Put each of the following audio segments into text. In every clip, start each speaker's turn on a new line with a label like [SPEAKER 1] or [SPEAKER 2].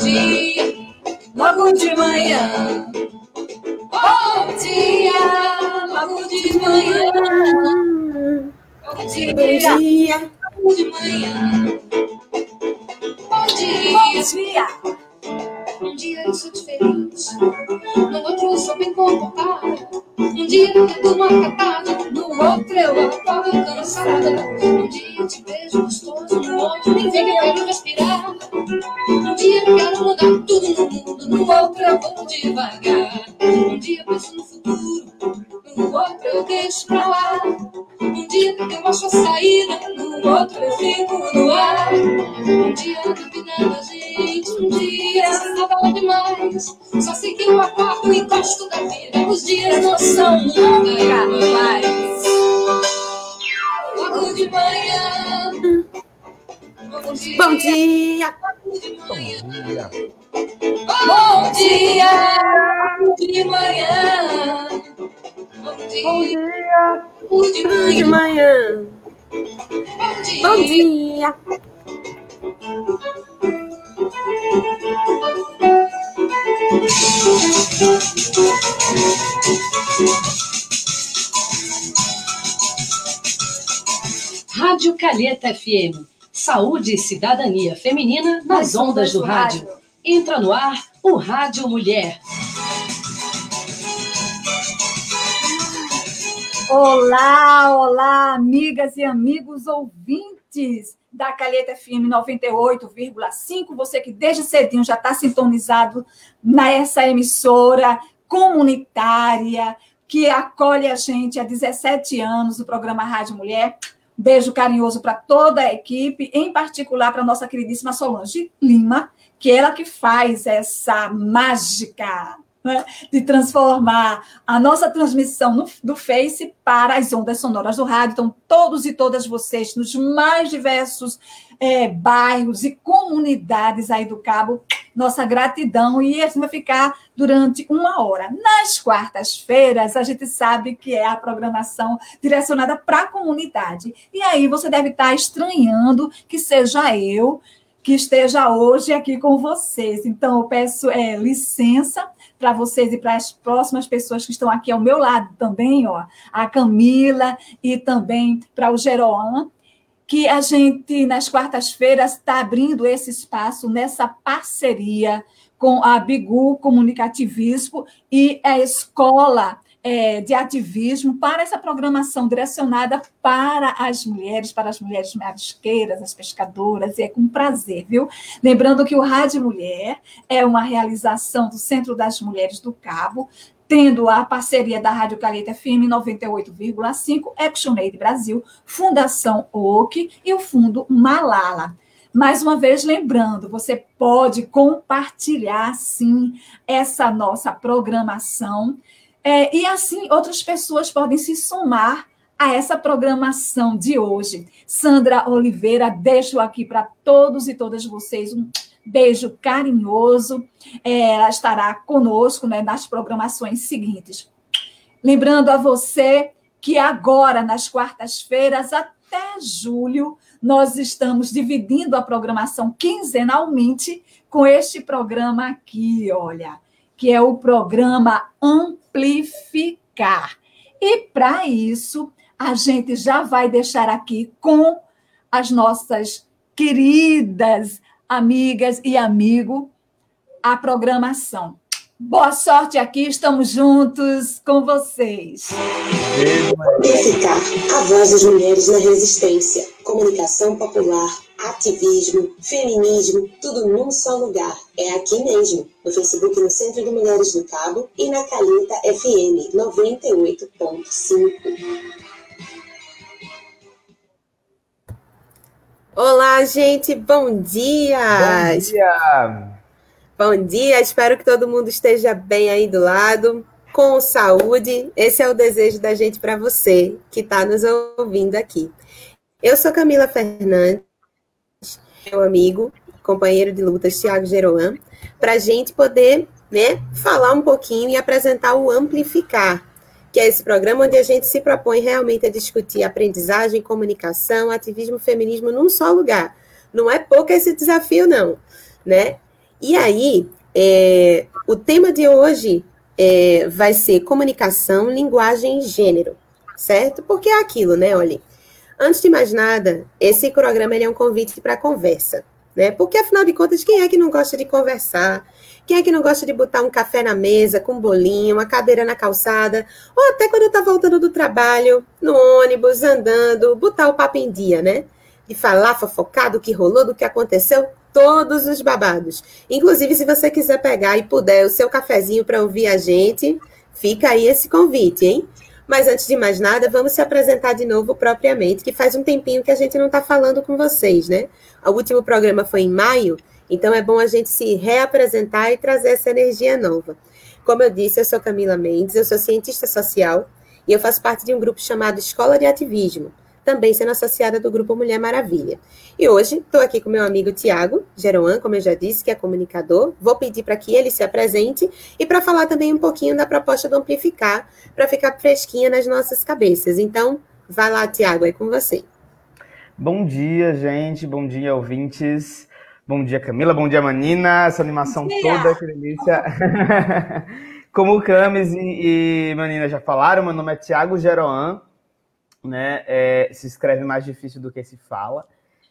[SPEAKER 1] dia, logo de manhã. Bom dia, logo de manhã. Bom dia. logo de manhã.
[SPEAKER 2] FM. Saúde e cidadania feminina nas ondas do rádio. Entra no ar o Rádio Mulher.
[SPEAKER 3] Olá, olá, amigas e amigos ouvintes da Calheta FM 98,5. Você que desde cedinho já está sintonizado nessa emissora comunitária que acolhe a gente há 17 anos, o programa Rádio Mulher. Beijo carinhoso para toda a equipe, em particular para nossa queridíssima Solange Lima, que é ela que faz essa mágica né, de transformar a nossa transmissão no, do Face para as ondas sonoras do rádio. Então, todos e todas vocês, nos mais diversos é, bairros e comunidades aí do Cabo, nossa gratidão. E assim vai ficar durante uma hora. Nas quartas-feiras, a gente sabe que é a programação direcionada para a comunidade. E aí você deve estar estranhando que seja eu que esteja hoje aqui com vocês. Então, eu peço é, licença para vocês e para as próximas pessoas que estão aqui ao meu lado também, ó, a Camila e também para o Geroan, que a gente, nas quartas-feiras, está abrindo esse espaço nessa parceria com a Bigu Comunicativismo e a Escola é, de ativismo para essa programação direcionada para as mulheres, para as mulheres marisqueiras, as pescadoras, e é com prazer, viu? Lembrando que o Rádio Mulher é uma realização do Centro das Mulheres do Cabo, tendo a parceria da Rádio Caleta FM 98,5, ActionAid Brasil, Fundação OC e o Fundo Malala. Mais uma vez, lembrando, você pode compartilhar, sim, essa nossa programação é, e assim, outras pessoas podem se somar a essa programação de hoje. Sandra Oliveira, deixo aqui para todos e todas vocês um beijo carinhoso. É, ela estará conosco né, nas programações seguintes. Lembrando a você que agora, nas quartas-feiras, até julho, nós estamos dividindo a programação quinzenalmente com este programa aqui, olha que é o programa Amplificar. E para isso, a gente já vai deixar aqui com as nossas queridas amigas e amigo a programação. Boa sorte aqui, estamos juntos com vocês.
[SPEAKER 4] Amplificar a voz das mulheres na resistência. Comunicação popular, ativismo, feminismo, tudo num só lugar. É aqui mesmo, no Facebook no Centro de Mulheres do Cabo e na Calita FM 98.5.
[SPEAKER 5] Olá, gente, bom dia!
[SPEAKER 6] Bom dia!
[SPEAKER 5] Bom dia, espero que todo mundo esteja bem aí do lado, com saúde. Esse é o desejo da gente para você que está nos ouvindo aqui. Eu sou Camila Fernandes, meu amigo, companheiro de lutas, Tiago Geroan, para a gente poder né, falar um pouquinho e apresentar o Amplificar, que é esse programa onde a gente se propõe realmente a discutir aprendizagem, comunicação, ativismo, feminismo num só lugar. Não é pouco esse desafio, não, né? E aí, é, o tema de hoje é, vai ser comunicação, linguagem e gênero, certo? Porque é aquilo, né? Olha, antes de mais nada, esse programa é um convite para conversa, né? Porque afinal de contas, quem é que não gosta de conversar? Quem é que não gosta de botar um café na mesa, com um bolinho, uma cadeira na calçada, ou até quando está voltando do trabalho, no ônibus, andando, botar o papo em dia, né? De falar fofocar do que rolou, do que aconteceu, todos os babados. Inclusive, se você quiser pegar e puder o seu cafezinho para ouvir a gente, fica aí esse convite, hein? Mas antes de mais nada, vamos se apresentar de novo propriamente, que faz um tempinho que a gente não está falando com vocês, né? O último programa foi em maio, então é bom a gente se reapresentar e trazer essa energia nova. Como eu disse, eu sou Camila Mendes, eu sou cientista social e eu faço parte de um grupo chamado Escola de Ativismo, também sendo associada do Grupo Mulher Maravilha. E hoje estou aqui com meu amigo Tiago Geroan, como eu já disse, que é comunicador. Vou pedir para que ele se apresente e para falar também um pouquinho da proposta do Amplificar, para ficar fresquinha nas nossas cabeças. Então, vai lá, Tiago, é com você.
[SPEAKER 6] Bom dia, gente. Bom dia, ouvintes. Bom dia, Camila. Bom dia, Manina. Essa animação toda, que delícia. Como o Camis e, e Manina já falaram, meu nome é Tiago Geroan né? É, se escreve mais difícil do que se fala.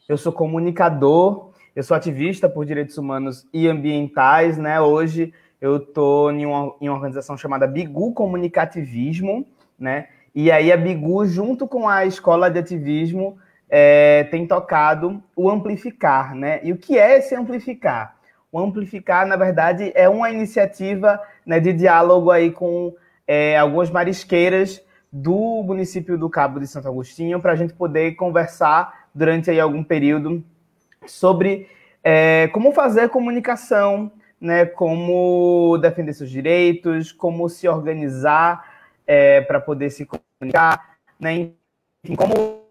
[SPEAKER 6] Eu sou comunicador, eu sou ativista por direitos humanos e ambientais, né? Hoje eu estou em uma, em uma organização chamada Bigu Comunicativismo, né? E aí a Bigu, junto com a Escola de Ativismo, é, tem tocado o Amplificar, né? E o que é esse Amplificar? O Amplificar, na verdade, é uma iniciativa né, de diálogo aí com é, algumas marisqueiras do município do Cabo de Santo Agostinho para a gente poder conversar durante aí algum período sobre é, como fazer comunicação, né, como defender seus direitos, como se organizar é, para poder se comunicar, né, enfim, como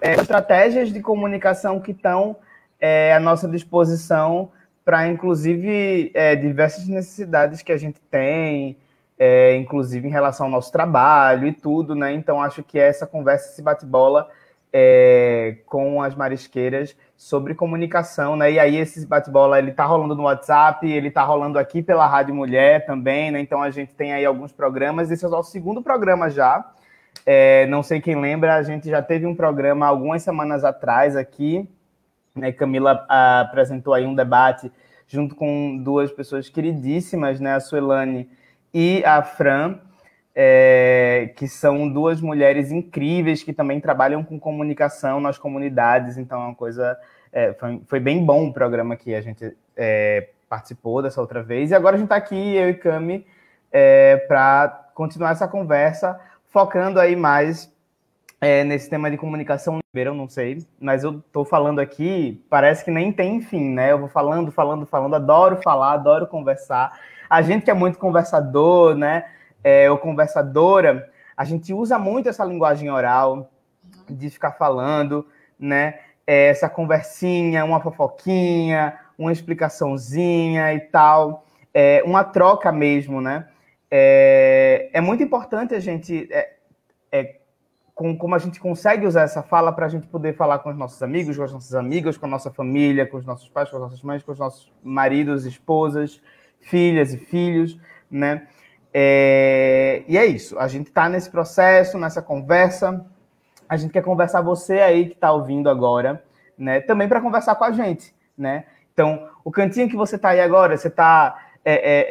[SPEAKER 6] é, estratégias de comunicação que estão é, à nossa disposição para, inclusive, é, diversas necessidades que a gente tem, é, inclusive em relação ao nosso trabalho e tudo, né? Então acho que essa conversa, esse bate-bola é, com as marisqueiras sobre comunicação, né? E aí esse bate-bola ele tá rolando no WhatsApp, ele tá rolando aqui pela Rádio Mulher também, né? Então a gente tem aí alguns programas. Esse é o nosso segundo programa já. É, não sei quem lembra, a gente já teve um programa algumas semanas atrás aqui, né? Camila a, apresentou aí um debate junto com duas pessoas queridíssimas, né? A Suelane e a Fran, é, que são duas mulheres incríveis que também trabalham com comunicação nas comunidades. Então, é uma coisa. É, foi, foi, bem bom o programa que a gente é, participou dessa outra vez. E agora a gente está aqui, eu e Cami, é, para continuar essa conversa, focando aí mais é, nesse tema de comunicação eu não sei, mas eu estou falando aqui, parece que nem tem fim, né? Eu vou falando, falando, falando, adoro falar, adoro conversar. A gente que é muito conversador, né? É, ou conversadora, a gente usa muito essa linguagem oral de ficar falando, né? É, essa conversinha, uma fofoquinha, uma explicaçãozinha e tal, é, uma troca mesmo, né? É, é muito importante a gente é, é, com, como a gente consegue usar essa fala para a gente poder falar com os nossos amigos, com as nossas amigas, com a nossa família, com os nossos pais, com as nossas mães, com os nossos maridos, esposas, filhas e filhos, né? É, e é isso. A gente está nesse processo, nessa conversa. A gente quer conversar você aí que está ouvindo agora, né? Também para conversar com a gente, né? Então, o cantinho que você está aí agora, você está é, é,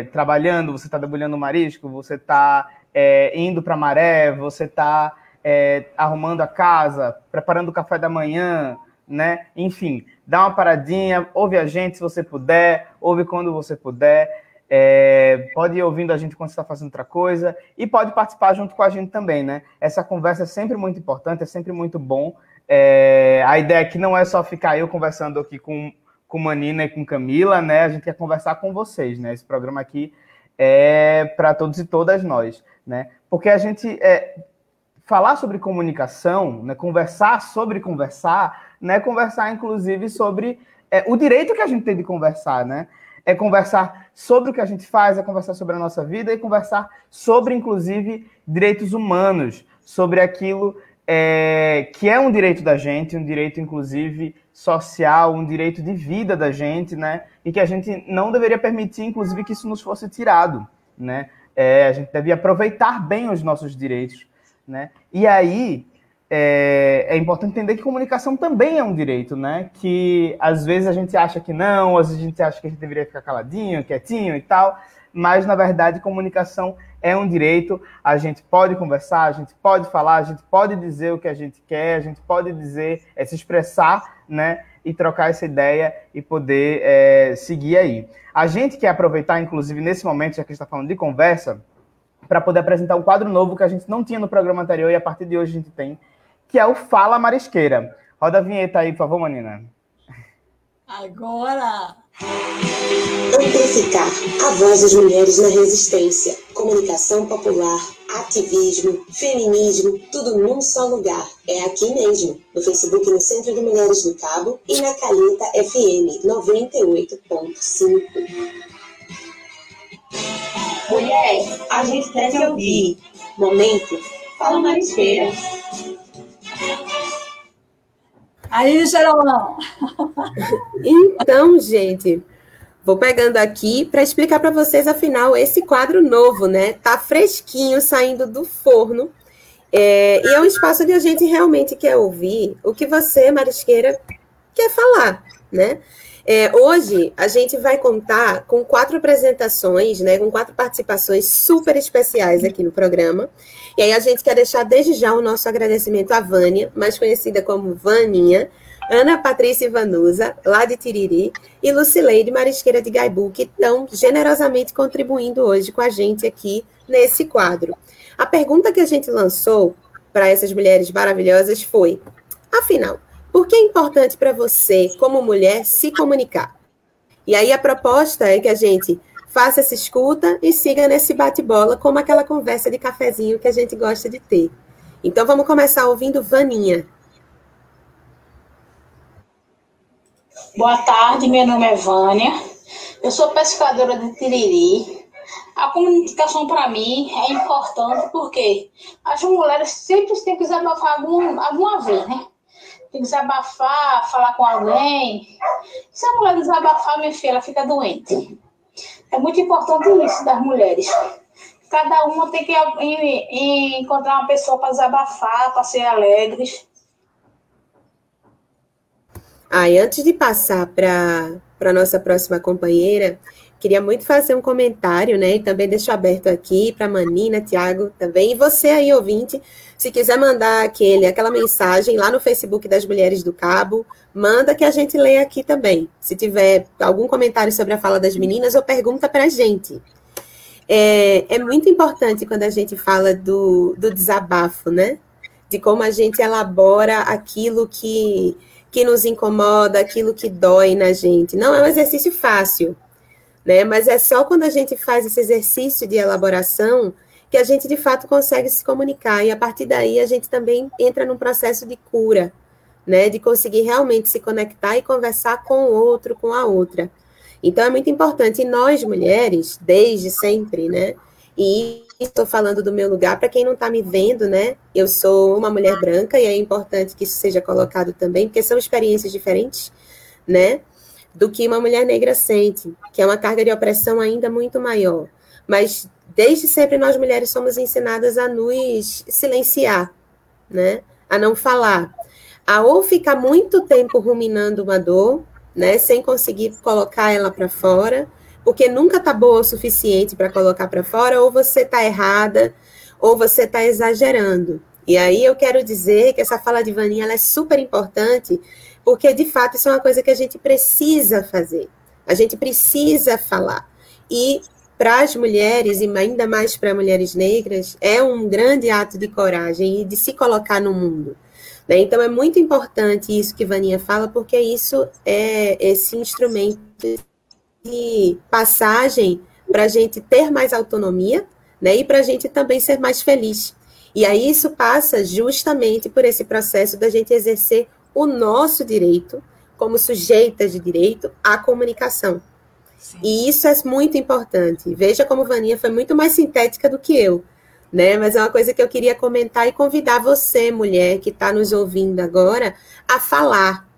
[SPEAKER 6] é, trabalhando, você está debulhando marisco, você está é, indo para maré, você está é, arrumando a casa, preparando o café da manhã, né? Enfim, dá uma paradinha, ouve a gente se você puder, ouve quando você puder. É, pode ir ouvindo a gente quando está fazendo outra coisa e pode participar junto com a gente também, né? Essa conversa é sempre muito importante, é sempre muito bom. É, a ideia aqui não é só ficar eu conversando aqui com, com Manina e com Camila, né? A gente quer conversar com vocês, né? Esse programa aqui é para todos e todas nós, né? Porque a gente é, falar sobre comunicação, né, conversar sobre conversar, né, conversar inclusive sobre é, o direito que a gente tem de conversar, né? É conversar sobre o que a gente faz, é conversar sobre a nossa vida e conversar sobre, inclusive, direitos humanos, sobre aquilo é, que é um direito da gente, um direito, inclusive, social, um direito de vida da gente, né? E que a gente não deveria permitir, inclusive, que isso nos fosse tirado, né? É, a gente devia aproveitar bem os nossos direitos, né? E aí é, é, importante entender que comunicação também é um direito, né? Que às vezes a gente acha que não, às vezes a gente acha que a gente deveria ficar caladinho, quietinho e tal, mas na verdade comunicação é um direito. A gente pode conversar, a gente pode falar, a gente pode dizer o que a gente quer, a gente pode dizer, é, se expressar, né? E trocar essa ideia e poder é, seguir aí. A gente quer aproveitar, inclusive, nesse momento, já que a gente está falando de conversa, para poder apresentar um quadro novo que a gente não tinha no programa anterior e a partir de hoje a gente tem, que é o Fala Marisqueira. Roda a vinheta aí, por favor, Manina.
[SPEAKER 3] Agora!
[SPEAKER 4] Amplificar a voz das mulheres na resistência. Comunicação popular, ativismo, feminismo, tudo num só lugar. É aqui mesmo, no Facebook no Centro de Mulheres do Cabo e na Caleta FM 98.5. Mulher, a gente deve ouvir. Momento, fala marisqueira.
[SPEAKER 3] Aí, Geralão.
[SPEAKER 5] Então, gente, vou pegando aqui para explicar para vocês, afinal, esse quadro novo, né? Tá fresquinho, saindo do forno. É, e é um espaço onde a gente realmente quer ouvir o que você, marisqueira, quer falar, né? É, hoje a gente vai contar com quatro apresentações, né, com quatro participações super especiais aqui no programa. E aí a gente quer deixar desde já o nosso agradecimento à Vânia, mais conhecida como Vaninha, Ana Patrícia Vanusa, lá de Tiriri, e Lucileide Marisqueira de Gaibu, que estão generosamente contribuindo hoje com a gente aqui nesse quadro. A pergunta que a gente lançou para essas mulheres maravilhosas foi: afinal, por que é importante para você, como mulher, se comunicar? E aí a proposta é que a gente faça essa escuta e siga nesse bate-bola, como aquela conversa de cafezinho que a gente gosta de ter. Então vamos começar ouvindo Vaninha.
[SPEAKER 7] Boa tarde, meu nome é Vânia. Eu sou pescadora de Tiriri. A comunicação para mim é importante porque as mulheres sempre têm que desabafar algum, alguma vez, né? Tem que desabafar, falar com alguém. Se a mulher desabafar, minha filha, ela fica doente. É muito importante isso das mulheres. Cada uma tem que encontrar uma pessoa para desabafar, para ser alegres.
[SPEAKER 5] Ah, e antes de passar para a nossa próxima companheira, queria muito fazer um comentário, né? E também deixo aberto aqui para Manina, Tiago também. E você aí, ouvinte, se quiser mandar aquele, aquela mensagem lá no Facebook das Mulheres do Cabo, manda que a gente lê aqui também. Se tiver algum comentário sobre a fala das meninas, ou pergunta para a gente. É, é, muito importante quando a gente fala do, do desabafo, né? De como a gente elabora aquilo que, que nos incomoda, aquilo que dói na gente. Não é um exercício fácil, né? Mas é só quando a gente faz esse exercício de elaboração que a gente de fato consegue se comunicar e a partir daí a gente também entra num processo de cura, né, de conseguir realmente se conectar e conversar com o outro, com a outra. Então é muito importante e nós mulheres, desde sempre, né, e estou falando do meu lugar para quem não está me vendo, né? Eu sou uma mulher branca e é importante que isso seja colocado também, porque são experiências diferentes, né? Do que uma mulher negra sente, que é uma carga de opressão ainda muito maior. Mas desde sempre nós mulheres somos ensinadas a nos silenciar, né? A não falar, a ou ficar muito tempo ruminando uma dor, né, sem conseguir colocar ela para fora, porque nunca tá boa o suficiente para colocar para fora, ou você tá errada, ou você tá exagerando. E aí eu quero dizer que essa fala de Vaninha é super importante, porque de fato isso é uma coisa que a gente precisa fazer. A gente precisa falar. E para as mulheres, e ainda mais para mulheres negras, é um grande ato de coragem e de se colocar no mundo. Né? Então, é muito importante isso que Vaninha fala, porque isso é esse instrumento de passagem para a gente ter mais autonomia né? e para a gente também ser mais feliz. E aí isso passa justamente por esse processo da gente exercer o nosso direito, como sujeitas de direito, à comunicação. Sim. E isso é muito importante. Veja como Vaninha foi muito mais sintética do que eu, né? Mas é uma coisa que eu queria comentar e convidar você, mulher que está nos ouvindo agora, a falar,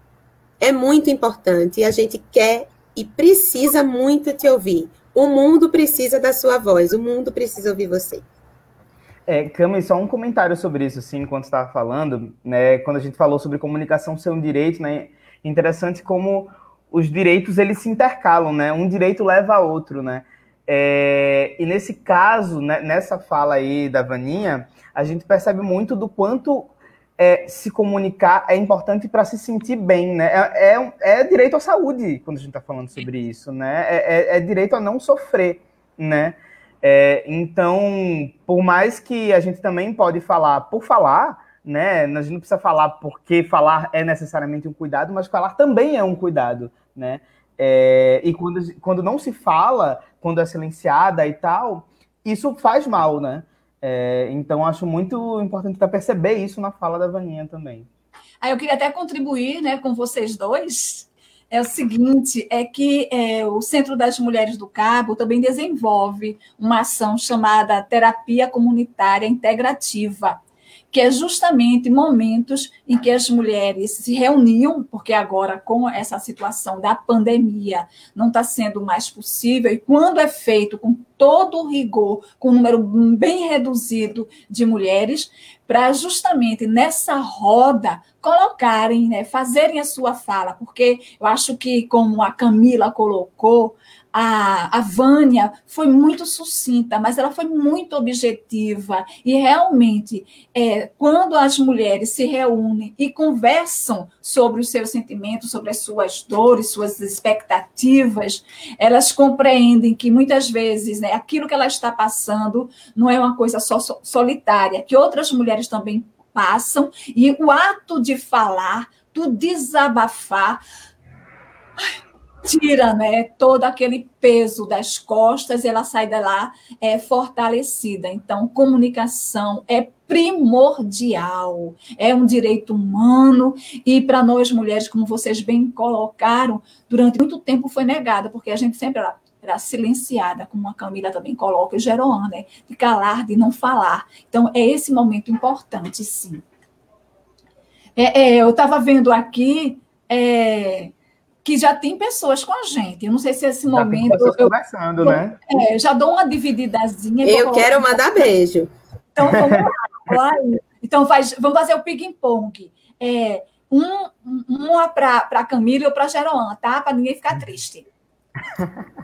[SPEAKER 5] é muito importante e a gente quer e precisa muito te ouvir. O mundo precisa da sua voz, o mundo precisa ouvir você.
[SPEAKER 6] É, Cami, só um comentário sobre isso, assim, enquanto estava falando, né? Quando a gente falou sobre comunicação ser um direito, né? Interessante como os direitos eles se intercalam, né? Um direito leva a outro, né? É, e nesse caso, né, nessa fala aí da Vaninha, a gente percebe muito do quanto é, se comunicar é importante para se sentir bem, né? É, é, é, direito à saúde quando a gente está falando sobre isso, né? É, é, é, direito a não sofrer, né? É, então, por mais que a gente também pode falar por falar, né? A gente não precisa falar porque falar é necessariamente um cuidado, mas falar também é um cuidado, né? É, e quando, quando não se fala, quando é silenciada e tal, isso faz mal, né? É, então, acho muito importante perceber isso na fala da Vaninha também.
[SPEAKER 3] Aí eu queria até contribuir né, com vocês dois. É o seguinte, é que é, o Centro das Mulheres do Cabo também desenvolve uma ação chamada Terapia Comunitária Integrativa, que é justamente momentos em que as mulheres se reuniam, porque agora com essa situação da pandemia não está sendo mais possível, e quando é feito com todo o rigor, com um número bem reduzido de mulheres, para justamente nessa roda colocarem, né, fazerem a sua fala, porque eu acho que, como a Camila colocou, a, a Vânia foi muito sucinta, mas ela foi muito objetiva. E realmente, é, quando as mulheres se reúnem e conversam sobre os seus sentimentos, sobre as suas dores, suas expectativas, elas compreendem que muitas vezes né, aquilo que ela está passando não é uma coisa só solitária, que outras mulheres também passam, e o ato de falar, do desabafar, tira né, todo aquele peso das costas e ela sai de lá é, fortalecida. Então, comunicação é primordial, é um direito humano e para nós mulheres, como vocês bem colocaram, durante muito tempo foi negada, porque a gente sempre era silenciada, como a Camila também coloca, e Geroan, né, de calar, de não falar. Então, é esse momento importante, sim. É, é, eu estava vendo aqui é, que já tem pessoas com a gente. Eu não sei se esse já momento. Tem
[SPEAKER 6] eu, conversando, né?
[SPEAKER 3] É, já dou uma divididazinha.
[SPEAKER 5] Eu quero mandar beijo.
[SPEAKER 3] Então vamos lá. então faz, vamos fazer o ping-pong. É, um, uma para a Camila ou para a Geroan, tá? Para ninguém ficar triste.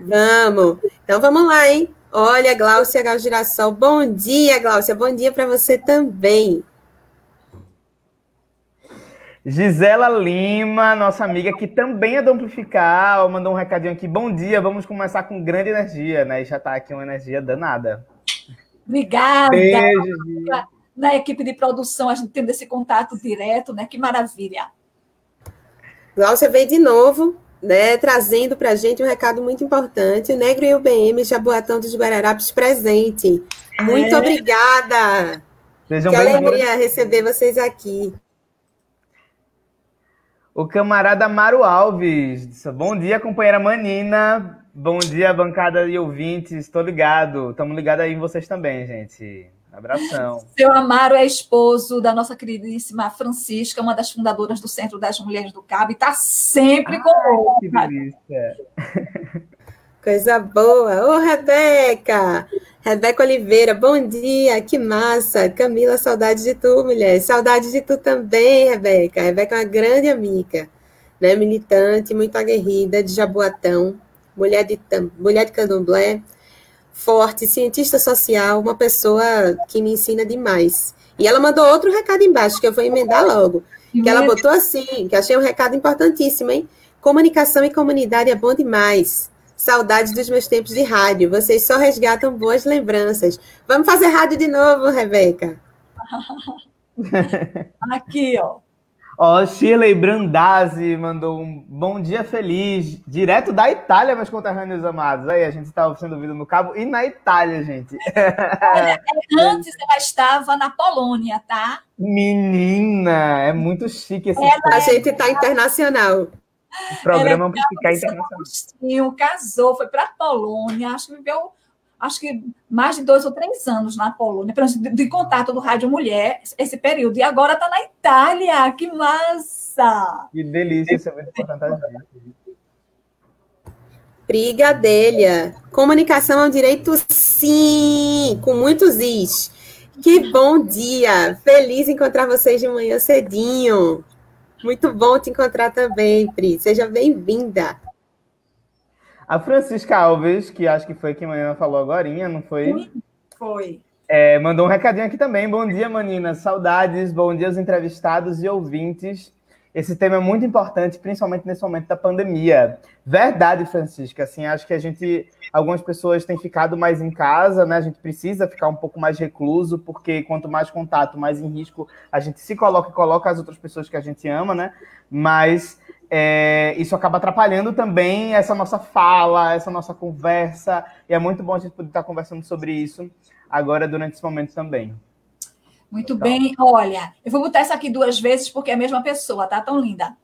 [SPEAKER 5] Vamos. Então vamos lá, hein? Olha, Gláucia Gal Girassol. Bom dia, Gláucia. Bom dia para você também.
[SPEAKER 6] Gisela Lima, nossa amiga, que também é do Amplificar, mandou um recadinho aqui. Bom dia, vamos começar com grande energia, né? E já tá aqui uma energia danada.
[SPEAKER 3] Obrigada. Beijo, Na equipe de produção, a gente tendo esse contato direto, né? Que maravilha.
[SPEAKER 5] Glaucia veio de novo, né, trazendo para a gente um recado muito importante. O Negro e o BM Jaboatão dos Guararapes presente. Muito é. obrigada. Sejam que alegria receber vocês aqui.
[SPEAKER 6] O camarada Maru Alves. Bom dia, companheira Manina. Bom dia, bancada e ouvintes. Estou ligado. Estamos ligados aí em vocês também, gente. Abração.
[SPEAKER 3] Seu Amaro é esposo da nossa queridíssima Francisca, uma das fundadoras do Centro das Mulheres do Cabo, e está sempre conosco. Que delícia.
[SPEAKER 5] Coisa boa. Ô, Rebeca! Rebeca Oliveira, bom dia, que massa. Camila, saudade de tu, mulher. Saudade de tu também, Rebeca. Rebeca é uma grande amiga, né? militante, muito aguerrida, de Jaboatão, mulher de, mulher de candomblé, forte, cientista social, uma pessoa que me ensina demais. E ela mandou outro recado embaixo, que eu vou emendar logo. Que ela botou assim, que achei um recado importantíssimo, hein? Comunicação e comunidade é bom demais. Saudades dos meus tempos de rádio. Vocês só resgatam boas lembranças. Vamos fazer rádio de novo, Rebeca.
[SPEAKER 3] Aqui, ó.
[SPEAKER 6] Ó, Shirley Brandazzi mandou um bom dia feliz, direto da Itália, meus conterrâneos amados. Aí, a gente estava sendo ouvido no cabo e na Itália, gente.
[SPEAKER 3] Olha, antes ela estava na Polônia, tá?
[SPEAKER 6] Menina, é muito chique esse
[SPEAKER 5] A gente está internacional.
[SPEAKER 6] O programa Amplificar Internacional.
[SPEAKER 3] Agostinho, casou, foi para a Polônia, acho que viveu acho que mais de dois ou três anos na Polônia, de, de contato do Rádio Mulher, esse período. E agora está na Itália, que massa!
[SPEAKER 6] Que delícia, isso é muito importante.
[SPEAKER 5] Brigadelha. Comunicação é um direito, sim, com muitos is. Que bom dia! Feliz encontrar vocês de manhã cedinho. Muito bom te encontrar também, Pri. Seja bem-vinda.
[SPEAKER 6] A Francisca Alves, que acho que foi quem a falou agora, não foi?
[SPEAKER 3] Foi.
[SPEAKER 6] É, mandou um recadinho aqui também. Bom dia, Manina. Saudades. Bom dia aos entrevistados e ouvintes. Esse tema é muito importante, principalmente nesse momento da pandemia. Verdade, Francisca. Assim, acho que a gente, algumas pessoas têm ficado mais em casa, né? A gente precisa ficar um pouco mais recluso, porque quanto mais contato, mais em risco a gente se coloca e coloca as outras pessoas que a gente ama, né? Mas é, isso acaba atrapalhando também essa nossa fala, essa nossa conversa, e é muito bom a gente poder estar conversando sobre isso agora durante esse momento também.
[SPEAKER 3] Muito então. bem, olha, eu vou botar essa aqui duas vezes porque é a mesma pessoa, tá tão linda.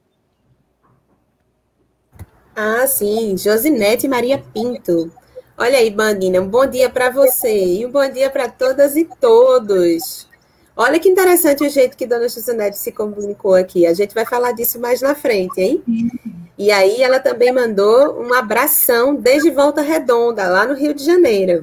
[SPEAKER 5] Ah, sim, Josinete Maria Pinto. Olha aí, Bandina, um bom dia para você e um bom dia para todas e todos. Olha que interessante o jeito que Dona Josinete se comunicou aqui. A gente vai falar disso mais na frente, hein? E aí ela também mandou um abração desde Volta Redonda, lá no Rio de Janeiro.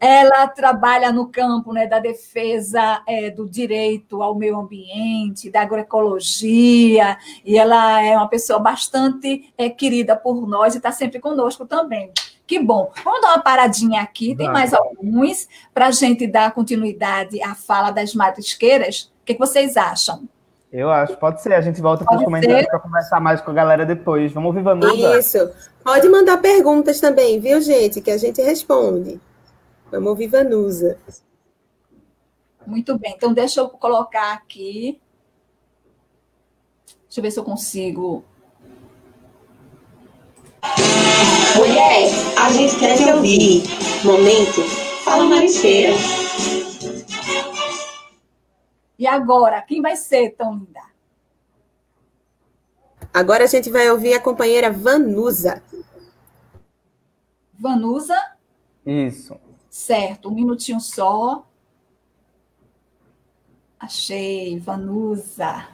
[SPEAKER 3] Ela trabalha no campo né, da defesa é, do direito ao meio ambiente, da agroecologia, e ela é uma pessoa bastante é, querida por nós e está sempre conosco também. Que bom. Vamos dar uma paradinha aqui, tem mais alguns, para a gente dar continuidade à fala das marisqueiras. O que, que vocês acham?
[SPEAKER 6] Eu acho, pode ser. A gente volta para os comentários para conversar mais com a galera depois. Vamos ouvir Vanusa?
[SPEAKER 5] Isso. Pode mandar perguntas também, viu, gente? Que a gente responde. Vamos ouvir Vanusa.
[SPEAKER 3] Muito bem. Então, deixa eu colocar aqui. Deixa eu ver se eu consigo
[SPEAKER 4] Mulher, a gente quer te ouvir. Momento, fala marisqueira.
[SPEAKER 3] E agora, quem vai ser tão linda?
[SPEAKER 5] Agora a gente vai ouvir a companheira Vanusa.
[SPEAKER 3] Vanusa?
[SPEAKER 6] Isso.
[SPEAKER 3] Certo, um minutinho só. Achei, Vanusa.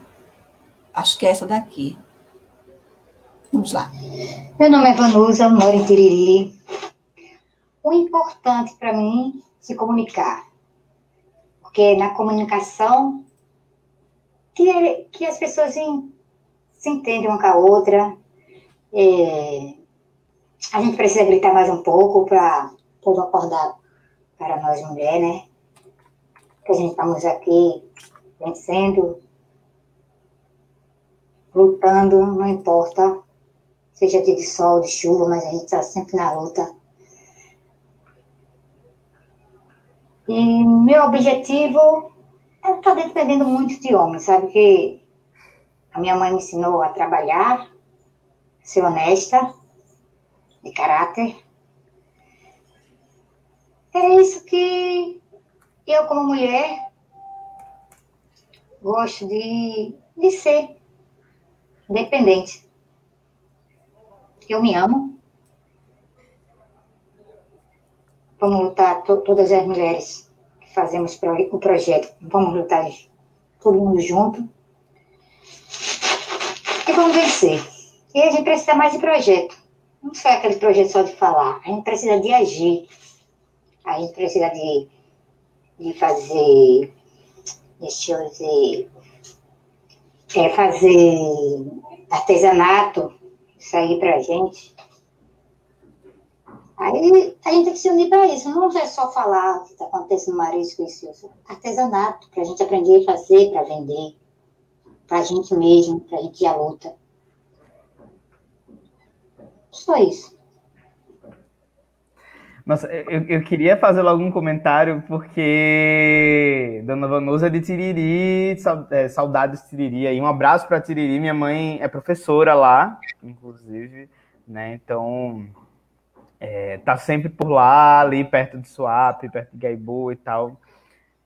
[SPEAKER 3] Acho que é essa daqui. Vamos lá.
[SPEAKER 8] Meu nome é Vanusa, moro em Tiriri. O importante para mim é se comunicar. Porque na comunicação que, que as pessoas em, se entendem uma com a outra. É, a gente precisa gritar mais um pouco para o povo acordar para nós mulheres, né? Que a gente estamos aqui vencendo, lutando, não importa seja dia de sol, de chuva, mas a gente está sempre na luta. E meu objetivo é estar dependendo muito de homem, sabe? Que a minha mãe me ensinou a trabalhar, ser honesta, de caráter. É isso que eu, como mulher, gosto de, de ser independente eu me amo. Vamos lutar, to todas as mulheres que fazemos pro o projeto, vamos lutar todo mundo junto. E vamos vencer. E a gente precisa mais de projeto. Não só aquele projeto só de falar, a gente precisa de agir. A gente precisa de, de fazer, deixa eu dizer, é fazer artesanato, sair para a gente. Aí a gente tem que se unir para isso. Não é só falar o que está acontecendo no marisco e isso. Artesanato, para a gente aprender a fazer, para vender. Para a gente mesmo, para a gente ir à luta. Só isso.
[SPEAKER 6] Nossa, eu, eu queria fazer logo um comentário, porque Dona Vanusa é de Tiriri, é, saudades de Tiriri aí. Um abraço para Tiriri, minha mãe é professora lá, inclusive, né? Então, é, tá sempre por lá, ali perto de Suape, perto de Gaibu e tal.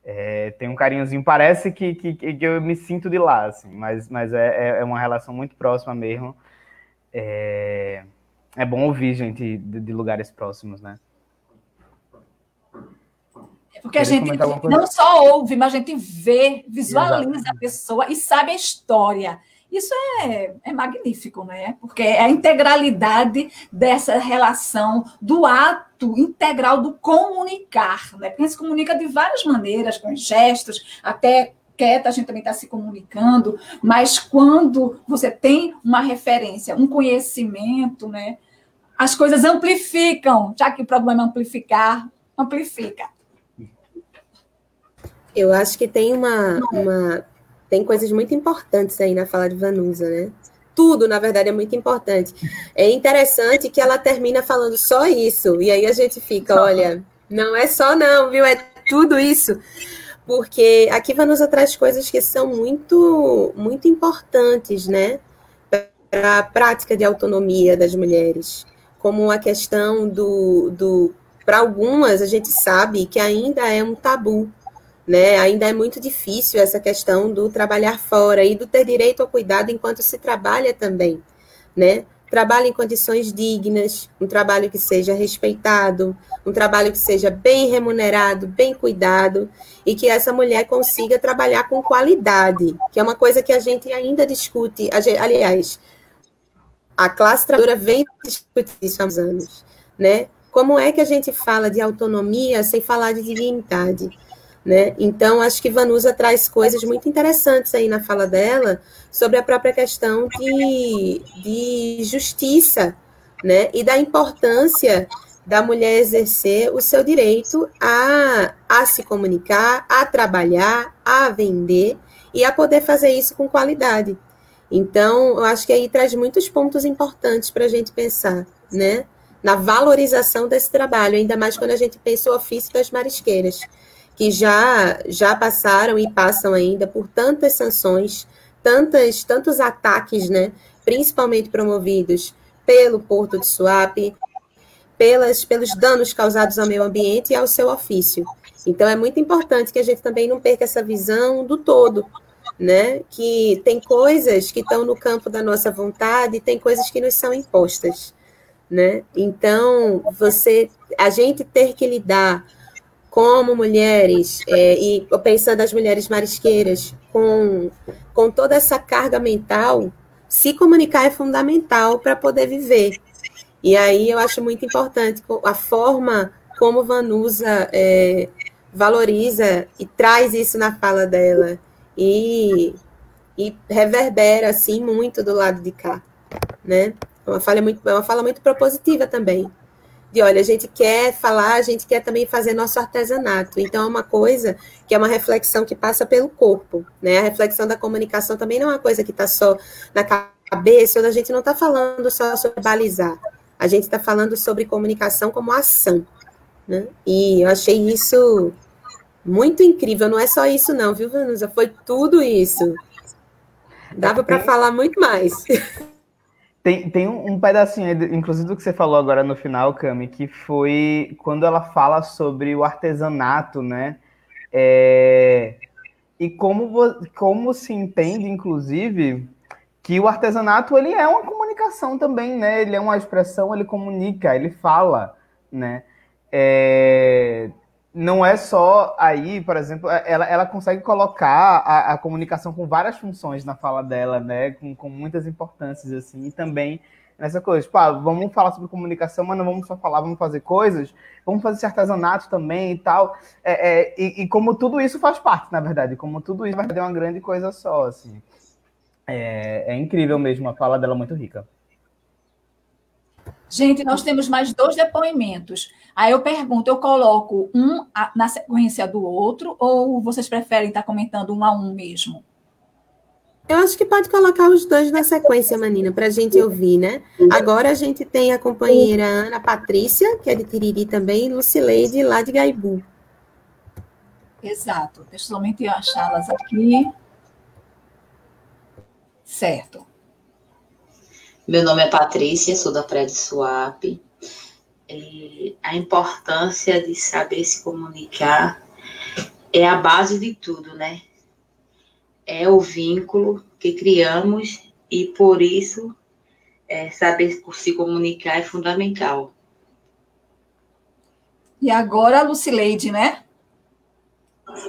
[SPEAKER 6] É, tem um carinhozinho, parece que, que, que, eu me sinto de lá, assim, mas, mas é, é, é uma relação muito próxima mesmo. É, é bom ouvir gente de, de lugares próximos, né?
[SPEAKER 3] Porque a gente não só ouve, mas a gente vê, visualiza Exato. a pessoa e sabe a história. Isso é, é magnífico, né? Porque é a integralidade dessa relação do ato integral do comunicar, né? Porque a gente se comunica de várias maneiras, com gestos, até quieta, a gente também está se comunicando, mas quando você tem uma referência, um conhecimento, né? As coisas amplificam, já que o problema é amplificar, amplifica.
[SPEAKER 5] Eu acho que tem uma, uma tem coisas muito importantes aí na fala de Vanusa, né? Tudo, na verdade, é muito importante. É interessante que ela termina falando só isso, e aí a gente fica, olha, não é só não, viu? É tudo isso. Porque aqui Vanusa traz coisas que são muito, muito importantes, né? Para a prática de autonomia das mulheres. Como a questão do. do para algumas, a gente sabe que ainda é um tabu né? Ainda é muito difícil essa questão do trabalhar fora e do ter direito ao cuidado enquanto se trabalha também, né? Trabalho em condições dignas, um trabalho que seja respeitado, um trabalho que seja bem remunerado, bem cuidado e que essa mulher consiga trabalhar com qualidade, que é uma coisa que a gente ainda discute, aliás, a classe trabalhadora vem discutindo isso há anos, né? Como é que a gente fala de autonomia sem falar de dignidade? Né? Então, acho que Vanusa traz coisas muito interessantes aí na fala dela sobre a própria questão de, de justiça né? e da importância da mulher exercer o seu direito a, a se comunicar, a trabalhar, a vender e a poder fazer isso com qualidade. Então, eu acho que aí traz muitos pontos importantes para a gente pensar, né? Na valorização desse trabalho, ainda mais quando a gente pensa o ofício das marisqueiras que já já passaram e passam ainda por tantas sanções, tantas tantos ataques, né, principalmente promovidos pelo Porto de Suape, pelas, pelos danos causados ao meio ambiente e ao seu ofício. Então é muito importante que a gente também não perca essa visão do todo, né? Que tem coisas que estão no campo da nossa vontade, e tem coisas que nos são impostas, né? Então você, a gente ter que lidar como mulheres, é, e pensando as mulheres marisqueiras, com, com toda essa carga mental, se comunicar é fundamental para poder viver. E aí eu acho muito importante a forma como Vanusa é, valoriza e traz isso na fala dela. E, e reverbera, assim, muito do lado de cá, né? É uma fala muito, é uma fala muito propositiva também de olha, a gente quer falar, a gente quer também fazer nosso artesanato. Então, é uma coisa que é uma reflexão que passa pelo corpo, né? A reflexão da comunicação também não é uma coisa que está só na cabeça, a gente não está falando só sobre balizar. A gente está falando sobre comunicação como ação, né? E eu achei isso muito incrível. Não é só isso, não, viu, Vanusa? Foi tudo isso. Dava para falar muito mais.
[SPEAKER 6] Tem, tem um, pedacinho, inclusive do que você falou agora no final, Cami, que foi quando ela fala sobre o artesanato, né? É, e como, como se entende, inclusive, que o artesanato ele é uma comunicação também, né? Ele é uma expressão, ele comunica, ele fala, né? É, não é só aí, por exemplo, é, ela, ela consegue colocar a, a, comunicação com várias funções na fala dela, né? Com, com muitas importâncias, assim, e também nessa coisa. Tipo, ah, vamos falar sobre comunicação, mas não vamos só falar, vamos fazer coisas, vamos fazer esse artesanato também e tal. É, é, e, e, como tudo isso faz parte, na verdade, como tudo isso vai ter uma grande coisa só, assim. É, é incrível mesmo, a fala dela é muito rica.
[SPEAKER 3] Gente, nós temos mais dois depoimentos. Aí eu pergunto, eu coloco um na sequência do outro, ou vocês preferem estar comentando um a um mesmo?
[SPEAKER 5] Eu acho que pode colocar os dois na sequência, Manina, para a gente ouvir, né? Agora a gente tem a companheira Ana Patrícia, que é de Tiriri também, e Lucileide, lá de Gaibu.
[SPEAKER 3] Exato. Deixa eu somente achá-las aqui. Certo.
[SPEAKER 9] Meu nome é Patrícia, sou da de Suape. É, a importância de saber se comunicar é a base de tudo, né? É o vínculo que criamos e por isso é, saber se comunicar é fundamental.
[SPEAKER 3] E agora a Lucileide, né?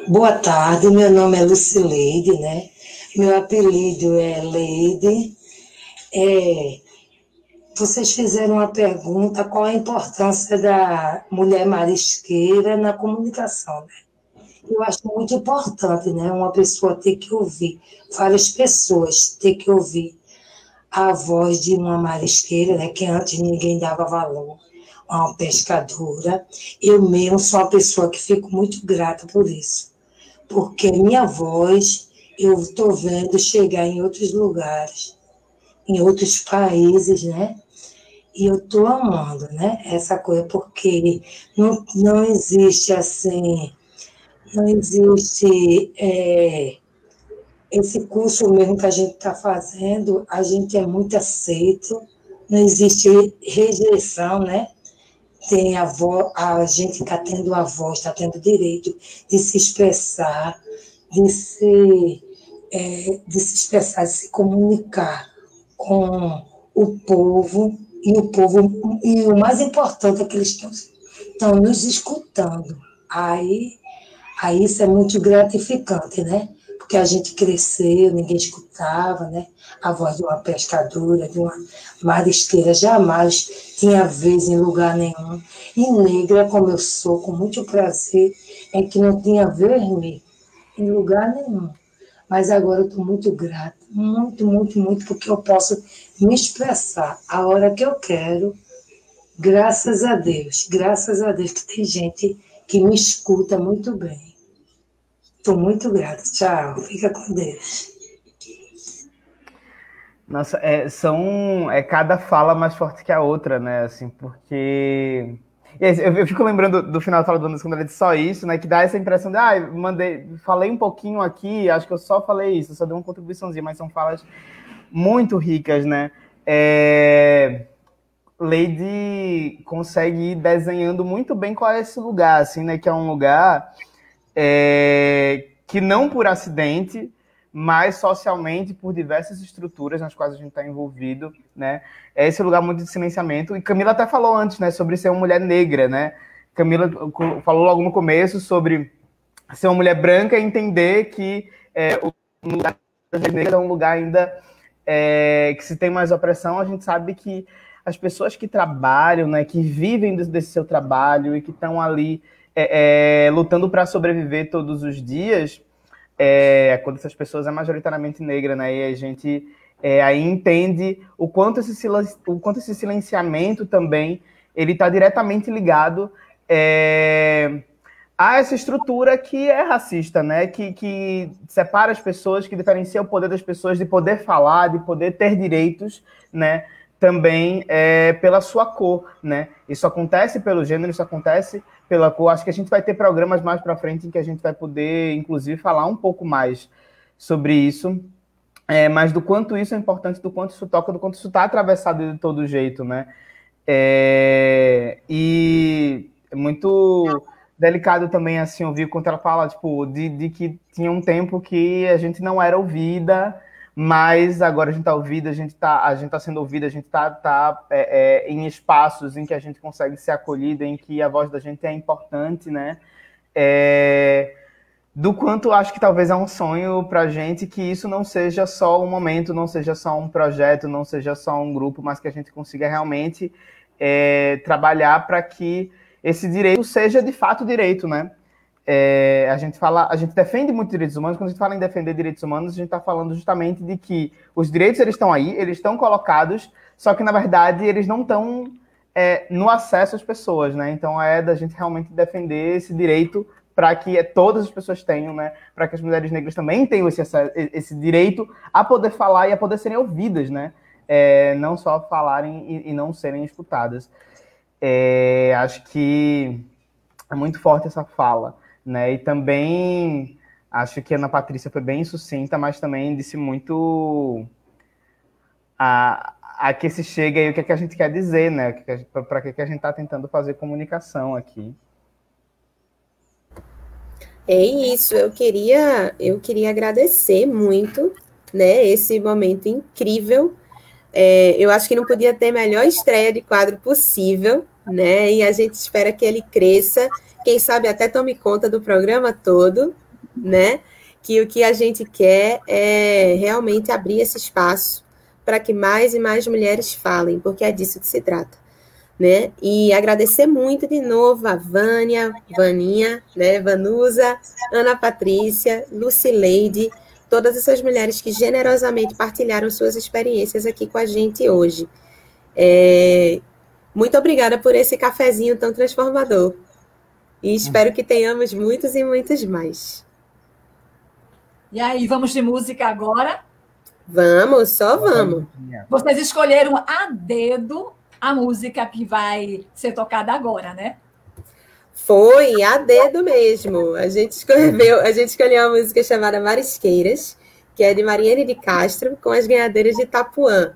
[SPEAKER 10] Boa tarde, meu nome é Lucileide, né? Meu apelido é Leide. É, vocês fizeram uma pergunta qual a importância da mulher marisqueira na comunicação. Né? Eu acho muito importante, né? Uma pessoa ter que ouvir, várias pessoas ter que ouvir a voz de uma marisqueira, né? Que antes ninguém dava valor uma pescadora. Eu mesmo sou uma pessoa que fico muito grata por isso, porque minha voz eu estou vendo chegar em outros lugares, em outros países, né? E eu estou amando, né? Essa coisa, porque não, não existe assim, não existe é, esse curso mesmo que a gente está fazendo, a gente é muito aceito, não existe rejeição, né? Tem a, voz, a gente está tendo a voz, está tendo direito de se expressar, de se, é, de se expressar, de se comunicar com o povo e o povo, e o mais importante é que eles estão, estão nos escutando. Aí, aí isso é muito gratificante, né? Porque a gente cresceu, ninguém escutava, né? A voz de uma pescadora, de uma marisqueira, jamais tinha vez em lugar nenhum. E negra, como eu sou, com muito prazer, é que não tinha vermelho em lugar nenhum. Mas agora eu estou muito grata, muito, muito, muito, porque eu posso me expressar a hora que eu quero, graças a Deus, graças a Deus que tem gente que me escuta muito bem. Estou muito grata. Tchau. Fica com Deus.
[SPEAKER 6] Nossa, é, são é cada fala mais forte que a outra, né? Assim, porque eu, eu, fico lembrando do final da fala do Anderson quando ele disse só isso, né? Que dá essa impressão de, ah, mandei, falei um pouquinho aqui, acho que eu só falei isso, só dei uma contribuiçãozinha, mas são falas muito ricas, né? É... Lady consegue ir desenhando muito bem qual é esse lugar, assim, né? Que é um lugar é... que não por acidente mas socialmente por diversas estruturas nas quais a gente está envolvido, né? É esse lugar muito de silenciamento. E Camila até falou antes, né, sobre ser uma mulher negra, né? Camila falou logo no começo sobre ser uma mulher branca e entender que é, o lugar das negras é um lugar ainda é, que se tem mais opressão. A gente sabe que as pessoas que trabalham, né, que vivem desse seu trabalho e que estão ali é, é lutando para sobreviver todos os dias, é, quando essas pessoas é majoritariamente negra, né? E a gente é, aí entende o quanto esse, o quanto esse silenciamento também ele está diretamente ligado é, a essa estrutura que é racista, né? Que, que separa as pessoas, que diferencia o poder das pessoas de poder falar, de poder ter direitos, né? Também é, pela sua cor, né? Isso acontece pelo gênero, isso acontece pela cor. Acho que a gente vai ter programas mais para frente em que a gente vai poder, inclusive, falar um pouco mais sobre isso. É, mas do quanto isso é importante, do quanto isso toca, do quanto isso está atravessado de todo jeito, né? É, e é muito delicado também, assim, ouvir quando ela fala, tipo, de, de que tinha um tempo que a gente não era ouvida, mas agora a gente está ouvido, a gente está a gente tá sendo ouvido, a gente está tá, é, é, em espaços em que a gente consegue ser acolhido, em que a voz da gente é importante, né? É, do quanto acho que talvez é um sonho para gente que isso não seja só um momento, não seja só um projeto, não seja só um grupo, mas que a gente consiga realmente é, trabalhar para que esse direito seja de fato direito, né? é, a gente fala, a gente defende muito direitos humanos. Quando a gente fala em defender direitos humanos, a gente está falando justamente de que os direitos eles estão aí, eles estão colocados, só que na verdade eles não estão é, no acesso às pessoas, né? Então é da gente realmente defender esse direito para que todas as pessoas tenham, né? Para que as mulheres negras também tenham esse, esse direito a poder falar e a poder serem ouvidas, né? É, não só falarem e, e não serem escutadas. É, acho que é muito forte essa fala. Né? E também acho que a Ana Patrícia foi bem sucinta, mas também disse muito a, a que se chega e o que, é que a gente quer dizer, né? Para que, que a gente está tentando fazer comunicação aqui.
[SPEAKER 5] É isso, eu queria, eu queria agradecer muito, né, esse momento incrível. É, eu acho que não podia ter melhor estreia de quadro possível, né? E a gente espera que ele cresça, quem sabe até tome conta do programa todo, né? Que o que a gente quer é realmente abrir esse espaço para que mais e mais mulheres falem, porque é disso que se trata. Né? E agradecer muito de novo a Vânia, Vaninha, né, Vanusa, Ana Patrícia, Lucileide, todas essas mulheres que generosamente partilharam suas experiências aqui com a gente hoje. É, muito obrigada por esse cafezinho tão transformador. E espero que tenhamos muitos e muitos mais.
[SPEAKER 3] E aí, vamos de música agora?
[SPEAKER 5] Vamos, só vamos.
[SPEAKER 3] Vocês escolheram a dedo a música que vai ser tocada agora, né?
[SPEAKER 5] Foi a dedo mesmo. A gente escolheu, a gente escolheu uma música chamada Marisqueiras, que é de Mariane de Castro, com as ganhadoras de Tapuã.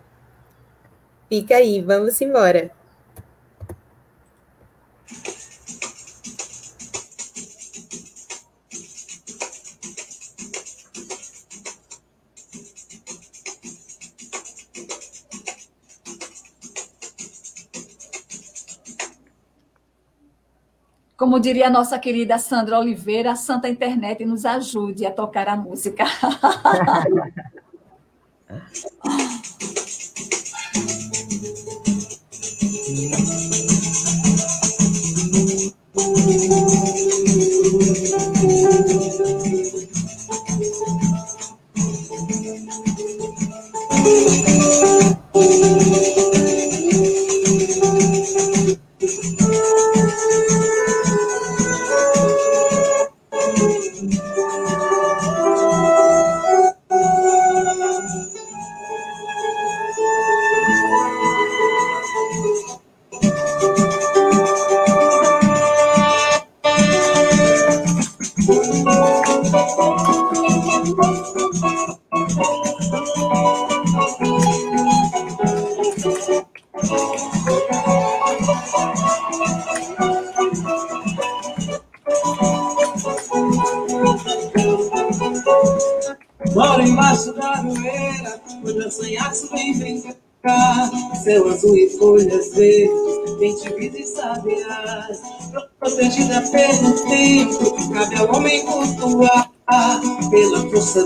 [SPEAKER 5] Fica aí, vamos embora.
[SPEAKER 3] Como diria a nossa querida Sandra Oliveira, a Santa Internet nos ajude a tocar a música.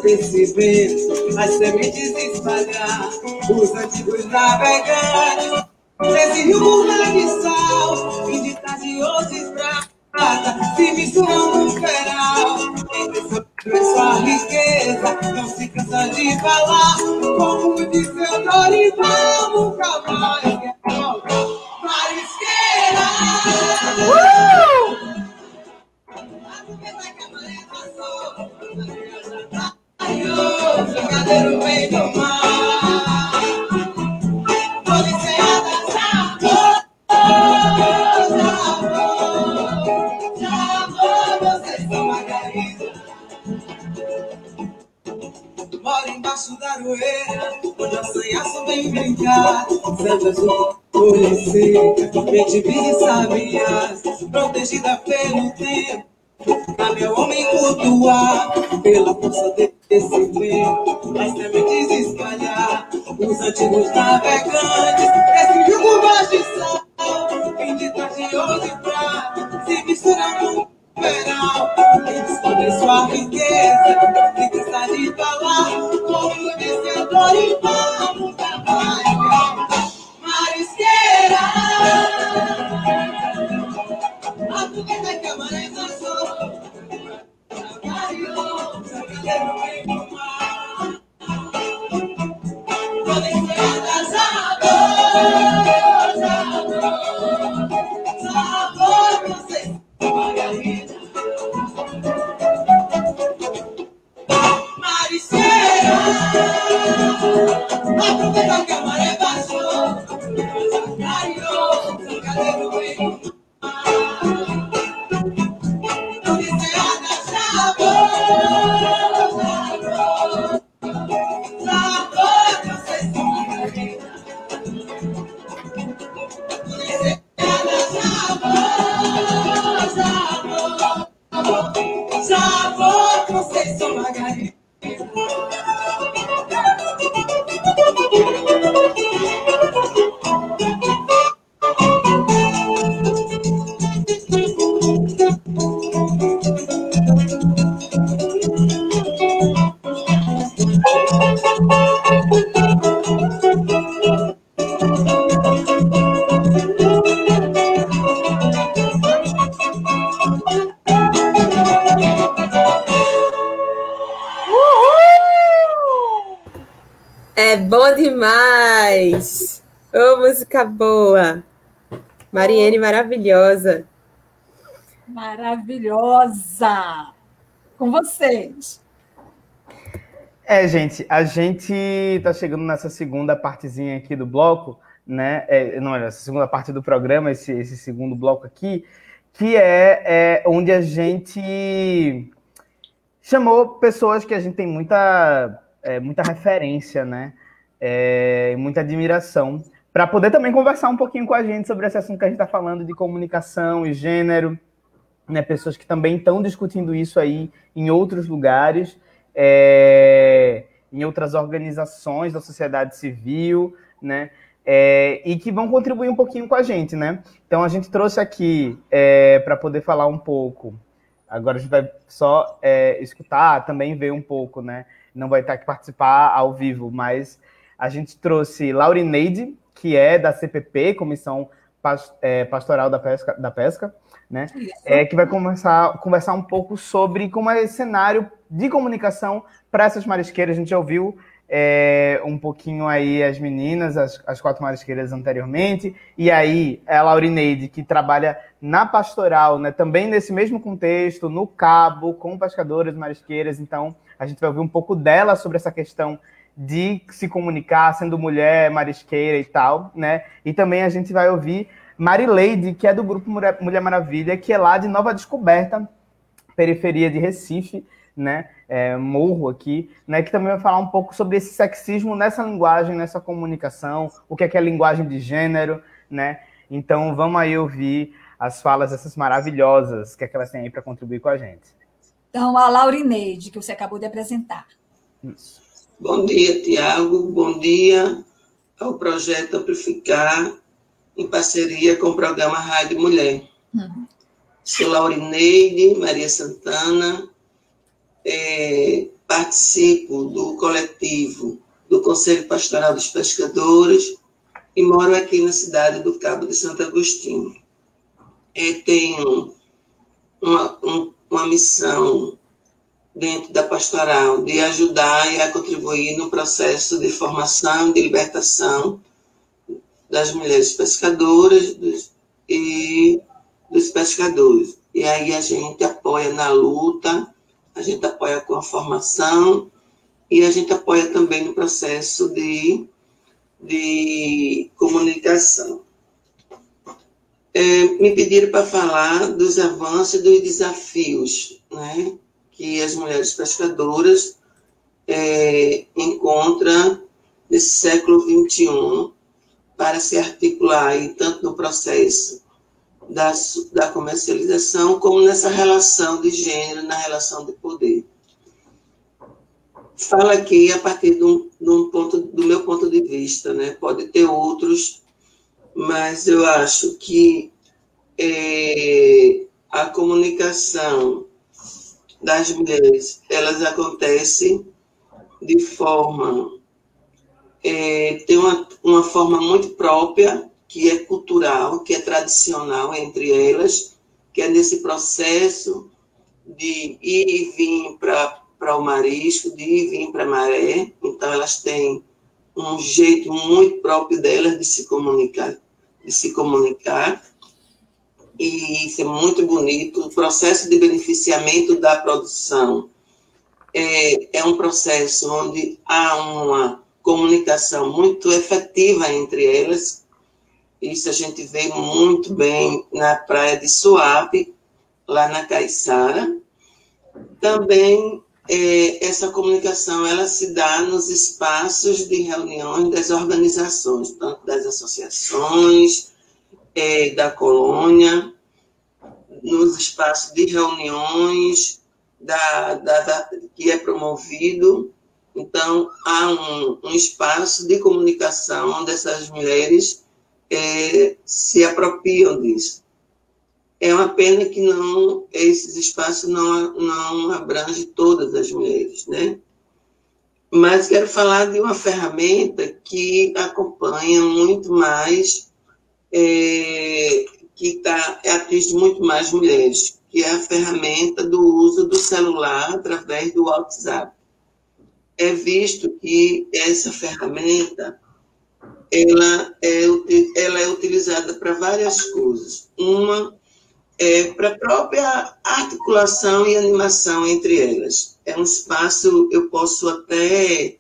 [SPEAKER 11] desse vento, as sementes espalhar, os antigos navegantes, nesse rio burlado de sal, fim de tarde hoje prata, se misturam no feral, entre sua riqueza, não se cansa de falar, como disse o Dorival, nunca mais seca, verde, e sabias, protegida
[SPEAKER 5] bom demais! Ô, música boa! Mariene, maravilhosa.
[SPEAKER 3] Maravilhosa! Com vocês.
[SPEAKER 6] É, gente, a gente está chegando nessa segunda partezinha aqui do bloco, né? É, não, essa segunda parte do programa, esse, esse segundo bloco aqui, que é, é, onde a gente chamou pessoas que a gente tem muita, é, muita referência, né? É, muita admiração, para poder também conversar um pouquinho com a gente sobre esse assunto que a gente está falando de comunicação e gênero, né? Pessoas que também estão discutindo isso aí em outros lugares, é, em outras organizações da sociedade civil, né? é, e que vão contribuir um pouquinho com a gente, né? Então a gente trouxe aqui é, para poder falar um pouco. Agora a gente vai só é, escutar, também ver um pouco, né? Não vai estar que participar ao vivo, mas a gente trouxe Laurineide, que é da CPP, Comissão é, Pastoral da Pesca, da Pesca né? É, que vai conversar, conversar um pouco sobre como é cenário de comunicação para essas marisqueiras. A gente já ouviu é, um pouquinho aí as meninas, as, as quatro marisqueiras anteriormente, e aí a Laurineide, que trabalha na pastoral, né, também nesse mesmo contexto, no cabo, com pescadoras marisqueiras, então a gente vai ouvir um pouco dela sobre essa questão de se comunicar sendo mulher, marisqueira e tal, né, e também a gente vai ouvir Marileide, que é do grupo Mulher Maravilha, que é lá de Nova Descoberta, periferia de Recife, né, é, Morro aqui, né, que também vai falar um pouco sobre esse sexismo nessa linguagem, nessa comunicação, o que é, que é linguagem de gênero, né? Então vamos aí ouvir as falas dessas maravilhosas, que é que elas têm aí para contribuir com a gente.
[SPEAKER 3] Então, a Laurineide, que você acabou de apresentar.
[SPEAKER 12] Isso. Bom dia, Tiago. Bom dia ao projeto Amplificar, em parceria com o programa Rádio Mulher. Uhum. Sou Laurineide Maria Santana, é, participo do coletivo do Conselho Pastoral dos Pescadores e moro aqui na cidade do Cabo de Santo Agostinho. É, tenho uma, um, uma missão dentro da pastoral de ajudar e a contribuir no processo de formação, de libertação das mulheres pescadoras dos, e dos pescadores. E aí a gente apoia na luta a gente apoia com a formação e a gente apoia também no processo de, de comunicação. É, me pediram para falar dos avanços e dos desafios né, que as mulheres pescadoras é, encontram nesse século XXI para se articular aí, tanto no processo da, da comercialização, como nessa relação de gênero, na relação de poder. Fala aqui a partir de um, de um ponto, do meu ponto de vista, né? Pode ter outros, mas eu acho que é, a comunicação das mulheres, elas acontecem de forma é, tem uma, uma forma muito própria que é cultural, que é tradicional entre elas, que é nesse processo de ir e vir para o marisco, de ir e vir para a maré. Então, elas têm um jeito muito próprio delas de se comunicar, de se comunicar. E isso é muito bonito. O processo de beneficiamento da produção é, é um processo onde há uma comunicação muito efetiva entre elas, isso a gente vê muito bem na praia de Suape, lá na Caiçara. Também é, essa comunicação ela se dá nos espaços de reuniões das organizações, tanto das associações, é, da colônia, nos espaços de reuniões da, da, da, que é promovido. Então, há um, um espaço de comunicação onde essas mulheres é, se apropriam disso. É uma pena que não esses espaços não, não abrangem todas as mulheres, né? Mas quero falar de uma ferramenta que acompanha muito mais, é, que tá, atinge muito mais mulheres, que é a ferramenta do uso do celular através do WhatsApp. é visto que essa ferramenta ela é, ela é utilizada para várias coisas. Uma é para a própria articulação e animação entre elas. É um espaço, eu posso até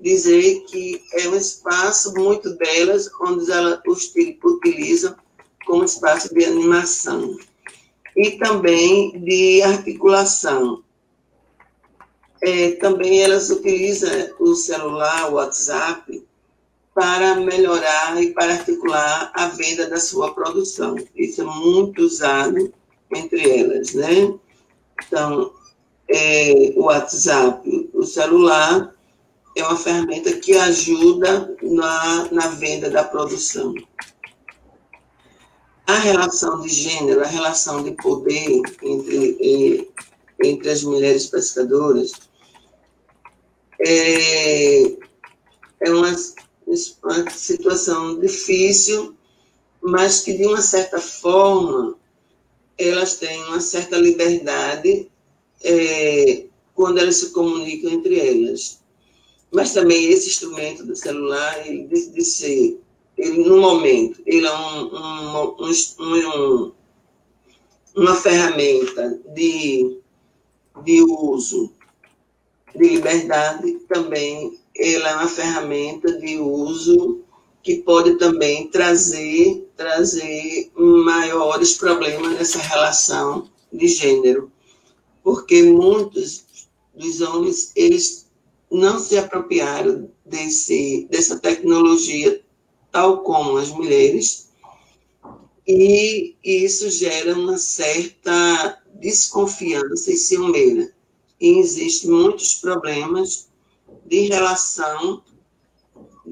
[SPEAKER 12] dizer que é um espaço, muito delas, onde elas utilizam como espaço de animação e também de articulação. É, também elas utilizam o celular, o WhatsApp, para melhorar e para articular a venda da sua produção. Isso é muito usado entre elas, né? Então, é, o WhatsApp, o celular, é uma ferramenta que ajuda na, na venda da produção. A relação de gênero, a relação de poder entre, entre as mulheres pescadoras é, é uma uma situação difícil, mas que, de uma certa forma, elas têm uma certa liberdade é, quando elas se comunicam entre elas. Mas também esse instrumento do celular, ele de ser, ele, no momento, ele é um, um, um, uma ferramenta de, de uso de liberdade, também ela é uma ferramenta de uso que pode também trazer, trazer maiores problemas nessa relação de gênero, porque muitos dos homens eles não se apropriaram desse, dessa tecnologia tal como as mulheres, e isso gera uma certa desconfiança e ciumeira. E existem muitos problemas de relação,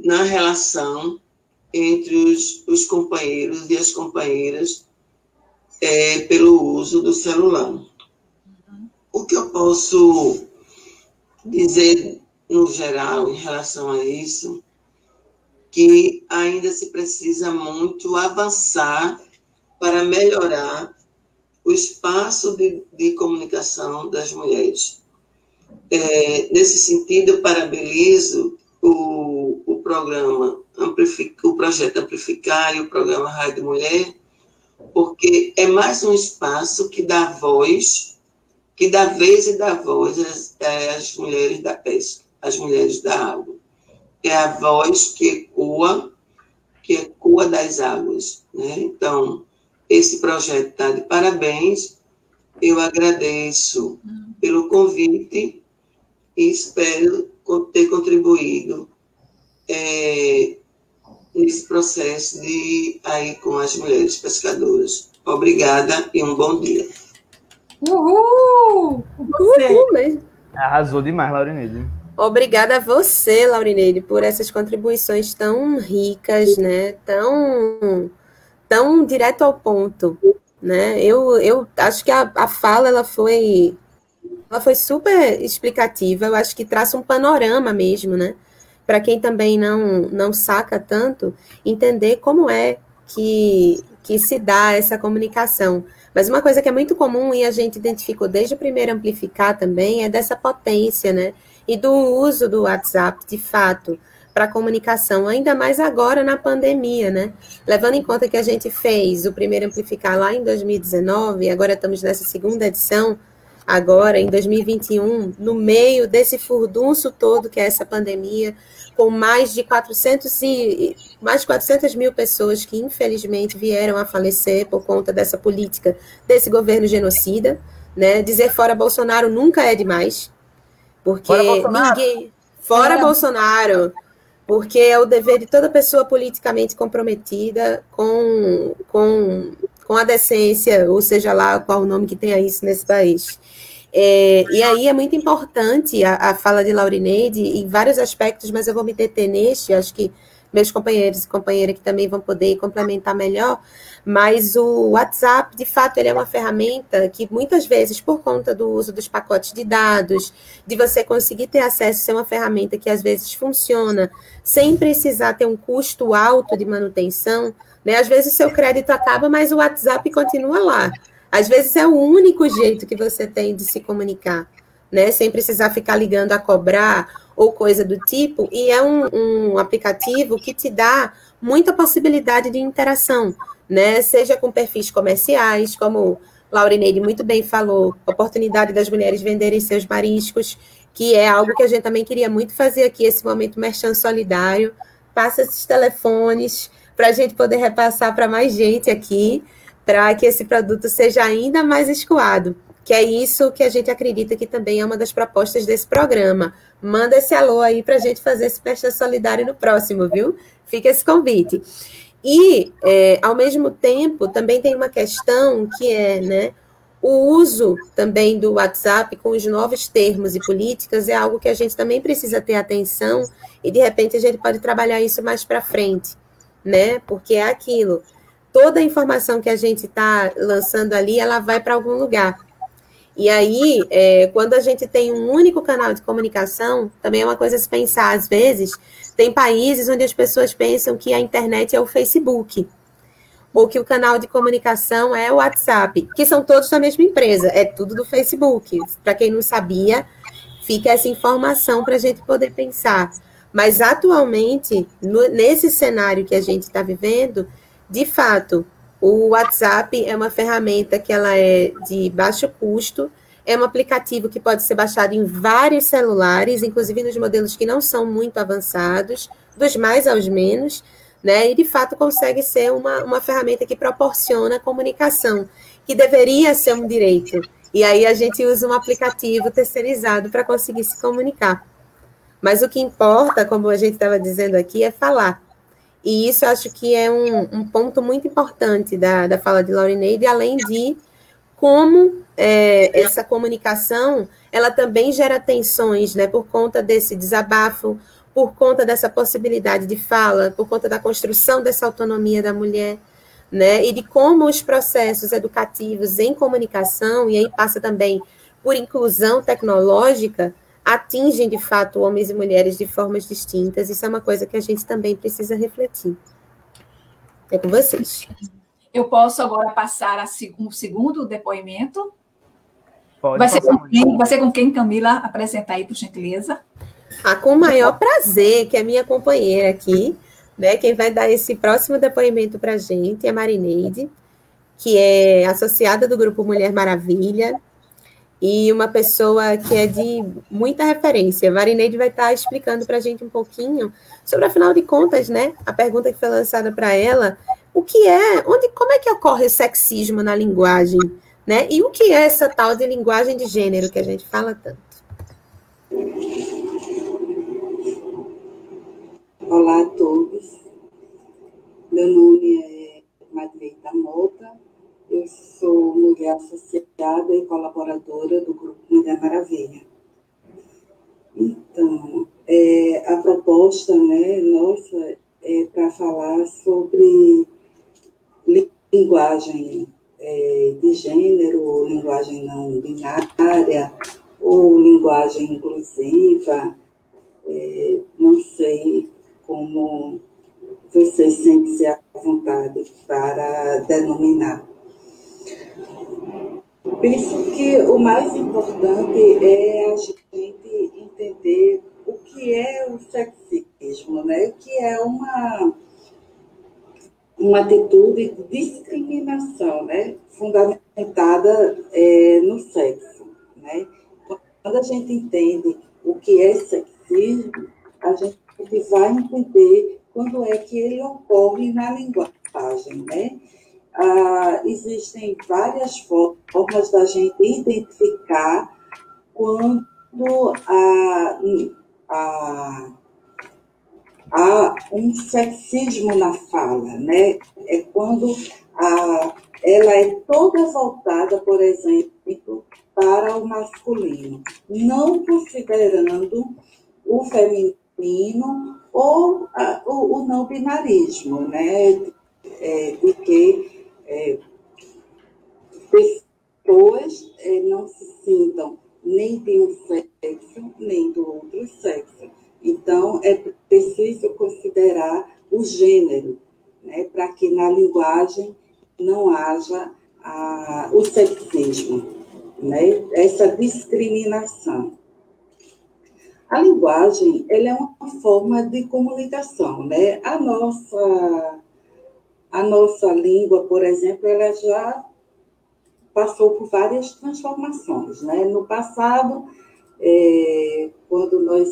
[SPEAKER 12] na relação entre os, os companheiros e as companheiras é, pelo uso do celular. O que eu posso dizer no geral em relação a isso, que ainda se precisa muito avançar para melhorar o espaço de, de comunicação das mulheres. É, nesse sentido, eu parabenizo o, o programa, o projeto Amplificar e o programa Rádio Mulher, porque é mais um espaço que dá voz, que dá vez e dá voz às, às mulheres da pesca, às mulheres da água. É a voz que ecoa, que ecoa das águas. Né? Então, esse projeto está de parabéns. Eu agradeço pelo convite e espero ter contribuído é, nesse processo de aí com as mulheres pescadoras. Obrigada e um bom dia.
[SPEAKER 3] Uhul!
[SPEAKER 5] Você. Uhul mesmo.
[SPEAKER 6] Arrasou demais, Laurineide.
[SPEAKER 5] Obrigada a você, Laurineide, por essas contribuições tão ricas, né? Tão, tão direto ao ponto, né? Eu, eu acho que a, a fala ela foi ela foi super explicativa, eu acho que traça um panorama mesmo, né? Para quem também não, não saca tanto, entender como é que, que se dá essa comunicação. Mas uma coisa que é muito comum e a gente identificou desde o primeiro amplificar também é dessa potência, né? E do uso do WhatsApp, de fato, para comunicação, ainda mais agora na pandemia, né? Levando em conta que a gente fez o primeiro amplificar lá em 2019, e agora estamos nessa segunda edição, agora, em 2021, no meio desse furdunço todo que é essa pandemia, com mais de 400, e, mais de 400 mil pessoas que, infelizmente, vieram a falecer por conta dessa política desse governo genocida. Né? Dizer fora Bolsonaro nunca é demais, porque fora Bolsonaro. ninguém. Fora é. Bolsonaro, porque é o dever de toda pessoa politicamente comprometida com, com, com a decência, ou seja lá qual o nome que tenha isso nesse país. É, e aí é muito importante a, a fala de Laurineide em vários aspectos, mas eu vou me deter neste, acho que meus companheiros e companheiras que também vão poder complementar melhor, mas o WhatsApp, de fato, ele é uma ferramenta que muitas vezes, por conta do uso dos pacotes de dados, de você conseguir ter acesso, ser uma ferramenta que às vezes funciona sem precisar ter um custo alto de manutenção, né? Às vezes o seu crédito acaba, mas o WhatsApp continua lá. Às vezes é o único jeito que você tem de se comunicar, né? Sem precisar ficar ligando a cobrar ou coisa do tipo, e é um, um aplicativo que te dá muita possibilidade de interação, né? Seja com perfis comerciais, como Laurineide muito bem falou, oportunidade das mulheres venderem seus mariscos, que é algo que a gente também queria muito fazer aqui, esse momento merchan solidário. Passa esses telefones para a gente poder repassar para mais gente aqui, para que esse produto seja ainda mais escoado que é isso que a gente acredita que também é uma das propostas desse programa. Manda esse alô aí para a gente fazer esse Peste Solidário no próximo, viu? Fica esse convite. E, é, ao mesmo tempo, também tem uma questão que é, né, o uso também do WhatsApp com os novos termos e políticas é algo que a gente também precisa ter atenção e, de repente, a gente pode trabalhar isso mais para frente, né? Porque é aquilo. Toda a informação que a gente está lançando ali, ela vai para algum lugar. E aí, é, quando a gente tem um único canal de comunicação, também é uma coisa a se pensar. Às vezes, tem países onde as pessoas pensam que a internet é o Facebook, ou que o canal de comunicação é o WhatsApp, que são todos da mesma empresa, é tudo do Facebook. Para quem não sabia, fica essa informação para a gente poder pensar. Mas, atualmente, no, nesse cenário que a gente está vivendo, de fato, o WhatsApp é uma ferramenta que ela é de baixo custo, é um aplicativo que pode ser baixado em vários celulares, inclusive nos modelos que não são muito avançados, dos mais aos menos, né? E de fato consegue ser uma, uma ferramenta que proporciona comunicação, que deveria ser um direito. E aí a gente usa um aplicativo terceirizado para conseguir se comunicar. Mas o que importa, como a gente estava dizendo aqui, é falar. E isso acho que é um, um ponto muito importante da, da fala de Laurineide, além de como é, essa comunicação ela também gera tensões, né, por conta desse desabafo, por conta dessa possibilidade de fala, por conta da construção dessa autonomia da mulher, né, e de como os processos educativos em comunicação, e aí passa também por inclusão tecnológica, atingem de fato homens e mulheres de formas distintas. Isso é uma coisa que a gente também precisa refletir. É com vocês.
[SPEAKER 3] Eu posso agora passar a um segundo depoimento? Pode vai, ser com quem, vai ser com quem, Camila, apresentar aí, por gentileza?
[SPEAKER 5] Ah, com o maior prazer, que é minha companheira aqui, né? Quem vai dar esse próximo depoimento para a gente é a Marineide, que é associada do Grupo Mulher Maravilha, e uma pessoa que é de muita referência. Marineide vai estar explicando para a gente um pouquinho sobre, afinal de contas, né, a pergunta que foi lançada para ela, o que é, onde, como é que ocorre o sexismo na linguagem, né, e o que é essa tal de linguagem de gênero que a gente fala tanto.
[SPEAKER 13] Olá a todos, meu nome é Madreita Mota, eu sou mulher associada e colaboradora do Grupo Mulher Maravilha. Então, é, a proposta né, nossa é para falar sobre linguagem é, de gênero, linguagem não binária, ou linguagem inclusiva. É, não sei como você sente-se à vontade para denominar. Penso que o mais importante é a gente entender o que é o sexismo, né? que é uma, uma atitude de discriminação, né? fundamentada é, no sexo. Né? Quando a gente entende o que é sexismo, a gente vai entender quando é que ele ocorre na linguagem, né? Ah, existem várias formas da gente identificar quando há, há um sexismo na fala, né? É quando a, ela é toda voltada, por exemplo, para o masculino, não considerando o feminino ou a, o, o não binarismo, né? É, é, pessoas é, não se sintam nem de um sexo, nem do outro sexo. Então, é preciso considerar o gênero, né, para que na linguagem não haja a, o sexismo, né, essa discriminação. a linguagem ela é uma forma de comunicação, né? A nossa, a nossa língua, por exemplo, ela já passou por várias transformações, né? No passado, é, quando nós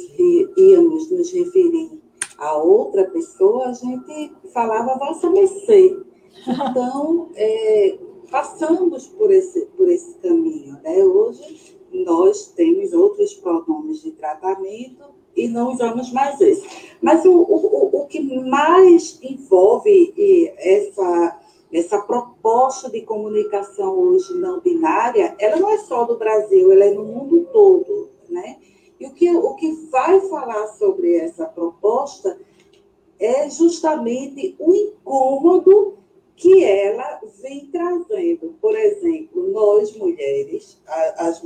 [SPEAKER 13] íamos nos referir a outra pessoa, a gente falava vossa mercê. Então, é, passamos por esse, por esse caminho, né? Hoje, nós temos outros pronomes de tratamento e não usamos mais esse. Mas o, o, o que mais envolve essa, essa proposta de comunicação hoje não binária, ela não é só do Brasil, ela é no mundo todo, né? E o que, o que vai falar sobre essa proposta é justamente o incômodo que ela vem trazendo. Por exemplo, nós mulheres, as,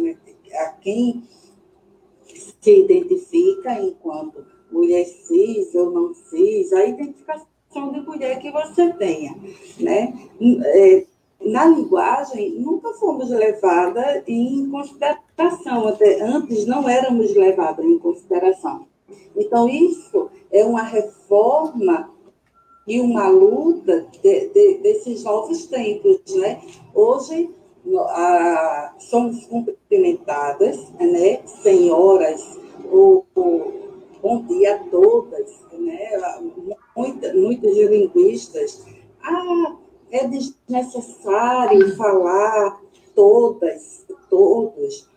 [SPEAKER 13] a quem se identifica enquanto mulher cis ou não cis, a identificação de mulher que você tenha, né? É, na linguagem, nunca fomos levadas em consideração, até antes não éramos levadas em consideração. Então, isso é uma reforma e uma luta de, de, desses novos tempos, né? Hoje, a, somos cumprimentadas, né? Senhoras, ou, ou bom dia a todas, né? Muita, linguistas. Ah, é desnecessário falar todas, todos,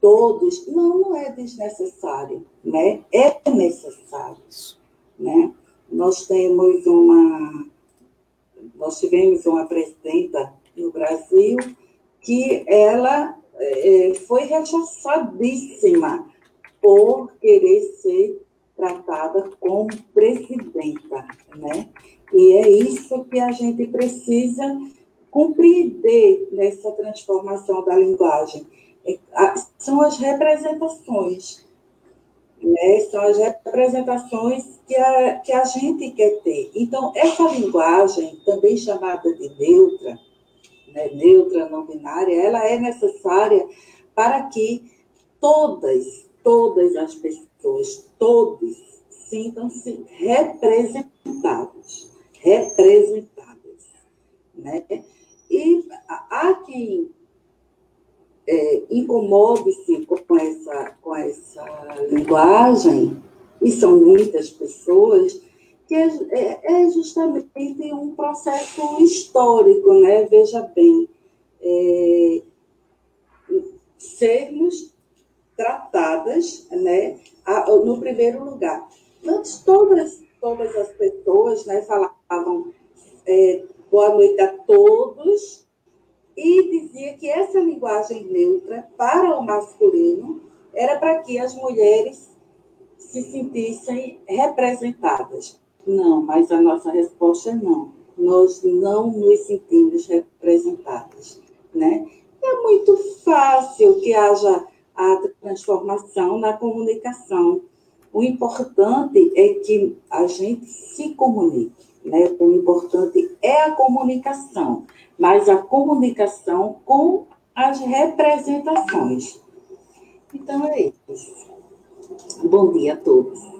[SPEAKER 13] todos. Não, não é desnecessário, né? É necessário, né? Nós temos uma, nós tivemos uma presidenta no Brasil que ela é, foi rechaçadíssima por querer ser tratada como presidenta, né? E é isso que a gente precisa compreender nessa transformação da linguagem. É, são as representações, né? São as representações que a, que a gente quer ter. Então, essa linguagem, também chamada de neutra, né? neutra não binária, ela é necessária para que todas, todas as pessoas, todos, sintam-se representados, representadas. Né? E há quem é, incomode-se com essa, com essa linguagem, e são muitas pessoas, que é, é, é justamente um processo histórico, né? Veja bem, é, sermos tratadas, né? No primeiro lugar. Antes, todas, todas as pessoas né, falavam é, boa noite a todos, e dizia que essa linguagem neutra para o masculino era para que as mulheres se sentissem representadas. Não, mas a nossa resposta é não. Nós não nos sentimos representadas, né? É muito fácil que haja a transformação na comunicação. O importante é que a gente se comunique, né? O importante é a comunicação mas a comunicação com as representações. Então é isso. Bom dia a todos.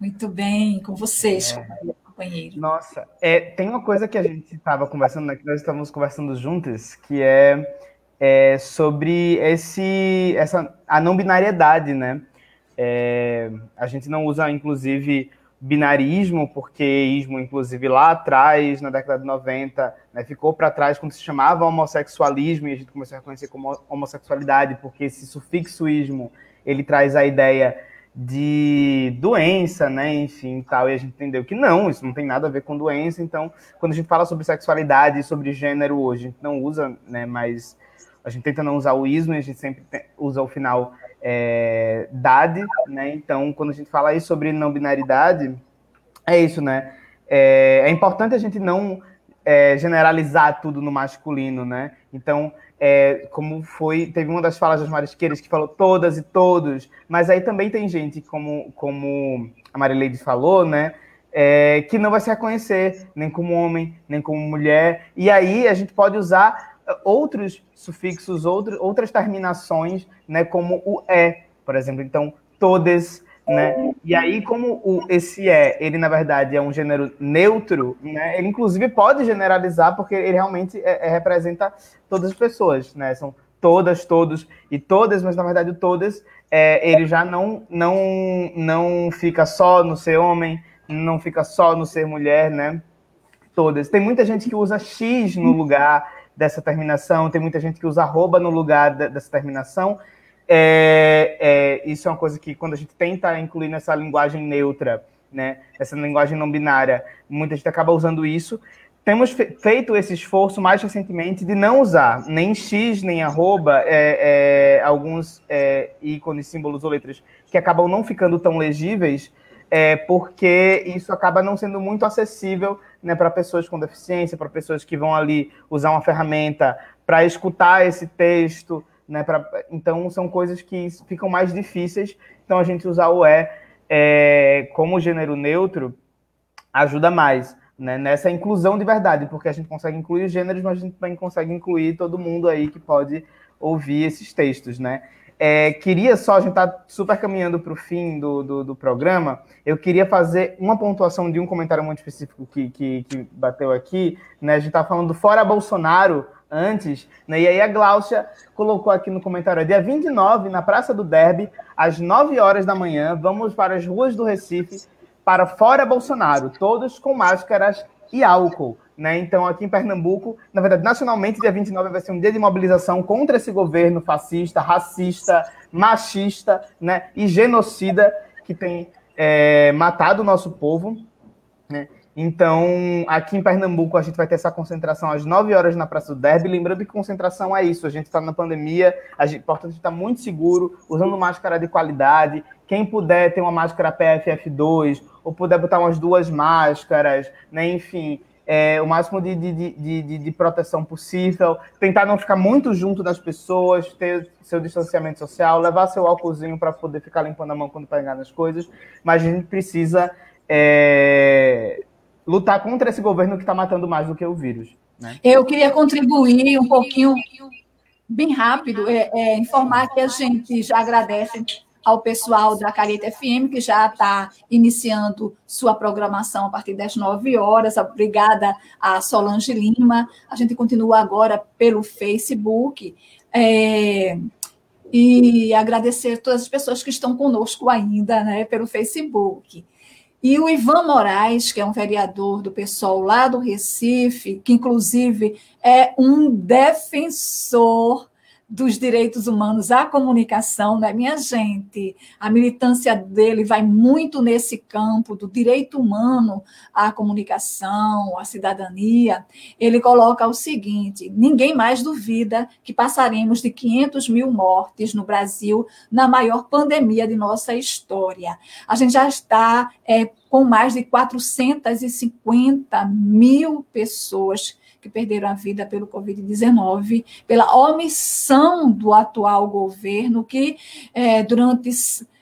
[SPEAKER 3] Muito bem, com vocês, é. companheiro.
[SPEAKER 6] Nossa, é, tem uma coisa que a gente estava conversando, né, que nós estávamos conversando juntos, que é, é sobre esse, essa, a não binariedade, né? É, a gente não usa, inclusive, binarismo, porque ismo, inclusive, lá atrás, na década de 90, né, ficou para trás quando se chamava homossexualismo e a gente começou a reconhecer como homossexualidade, porque esse sufixo ismo, ele traz a ideia de doença, né, enfim, tal, e a gente entendeu que não, isso não tem nada a ver com doença, então, quando a gente fala sobre sexualidade e sobre gênero hoje, a gente não usa, né, mas a gente tenta não usar o ismo e a gente sempre usa o final é, dade, né? Então, quando a gente fala aí sobre não binaridade, é isso, né? É, é importante a gente não é, generalizar tudo no masculino, né? Então, é, como foi, teve uma das falas das marisqueiras que falou todas e todos, mas aí também tem gente, como, como a Marileide falou, né? É, que não vai se reconhecer nem como homem, nem como mulher. E aí a gente pode usar outros sufixos, outro, outras terminações, né, como o é, por exemplo. Então, todas, né? E aí, como o, esse é, ele na verdade é um gênero neutro, né? Ele inclusive pode generalizar porque ele realmente é, é, representa todas as pessoas, né? São todas, todos e todas, mas na verdade todas, é, ele já não, não, não fica só no ser homem, não fica só no ser mulher, né? Todas. Tem muita gente que usa X no lugar dessa terminação, tem muita gente que usa arroba no lugar dessa terminação. É, é, isso é uma coisa que quando a gente tenta incluir nessa linguagem neutra, né, essa linguagem não binária, muita gente acaba usando isso. Temos feito esse esforço mais recentemente de não usar nem X, nem arroba, é, é alguns é, ícones, símbolos ou letras que acabam não ficando tão legíveis, é, porque isso acaba não sendo muito acessível né, para pessoas com deficiência, para pessoas que vão ali usar uma ferramenta para escutar esse texto. Né, pra, então, são coisas que ficam mais difíceis. Então, a gente usar o E é, como gênero neutro ajuda mais né, nessa inclusão de verdade, porque a gente consegue incluir os gêneros, mas a gente também consegue incluir todo mundo aí que pode ouvir esses textos, né? É, queria só, a gente está super caminhando para o fim do, do, do, programa, eu queria fazer uma pontuação de um comentário muito específico que, que, que bateu aqui, né? A gente está falando do Fora Bolsonaro antes, né? E aí a Gláucia colocou aqui no comentário, dia 29, na Praça do Derby, às 9 horas da manhã, vamos para as ruas do Recife para Fora Bolsonaro, todos com máscaras e álcool. Né? Então, aqui em Pernambuco, na verdade, nacionalmente, dia 29 vai ser um dia de mobilização contra esse governo fascista, racista, machista né? e genocida que tem é, matado o nosso povo. Né? Então, aqui em Pernambuco, a gente vai ter essa concentração às 9 horas na Praça do Derby. Lembrando que concentração é isso, a gente está na pandemia, a gente, portanto, está muito seguro, usando máscara de qualidade. Quem puder ter uma máscara PFF2, ou puder botar umas duas máscaras, né? enfim, é, o máximo de, de, de, de, proteção possível, tentar não ficar muito junto das pessoas, ter seu distanciamento social, levar seu álcoolzinho para poder ficar limpando a mão quando pegar nas coisas, mas a gente precisa é, lutar contra esse governo que está matando mais do que o vírus. Né?
[SPEAKER 3] Eu queria contribuir um pouquinho, bem rápido, é, é, informar que a gente já agradece ao pessoal da Careta FM, que já está iniciando sua programação a partir das 9 horas. Obrigada a Solange Lima. A gente continua agora pelo Facebook. É, e agradecer todas as pessoas que estão conosco ainda né, pelo Facebook. E o Ivan Moraes, que é um vereador do pessoal lá do Recife, que inclusive é um defensor dos direitos humanos à comunicação, né, minha gente? A militância dele vai muito nesse campo do direito humano à comunicação, à cidadania. Ele coloca o seguinte: ninguém mais duvida que passaremos de 500 mil mortes no Brasil na maior pandemia de nossa história. A gente já está é, com mais de 450 mil pessoas que perderam a vida pelo Covid-19, pela omissão do atual governo, que é, durante.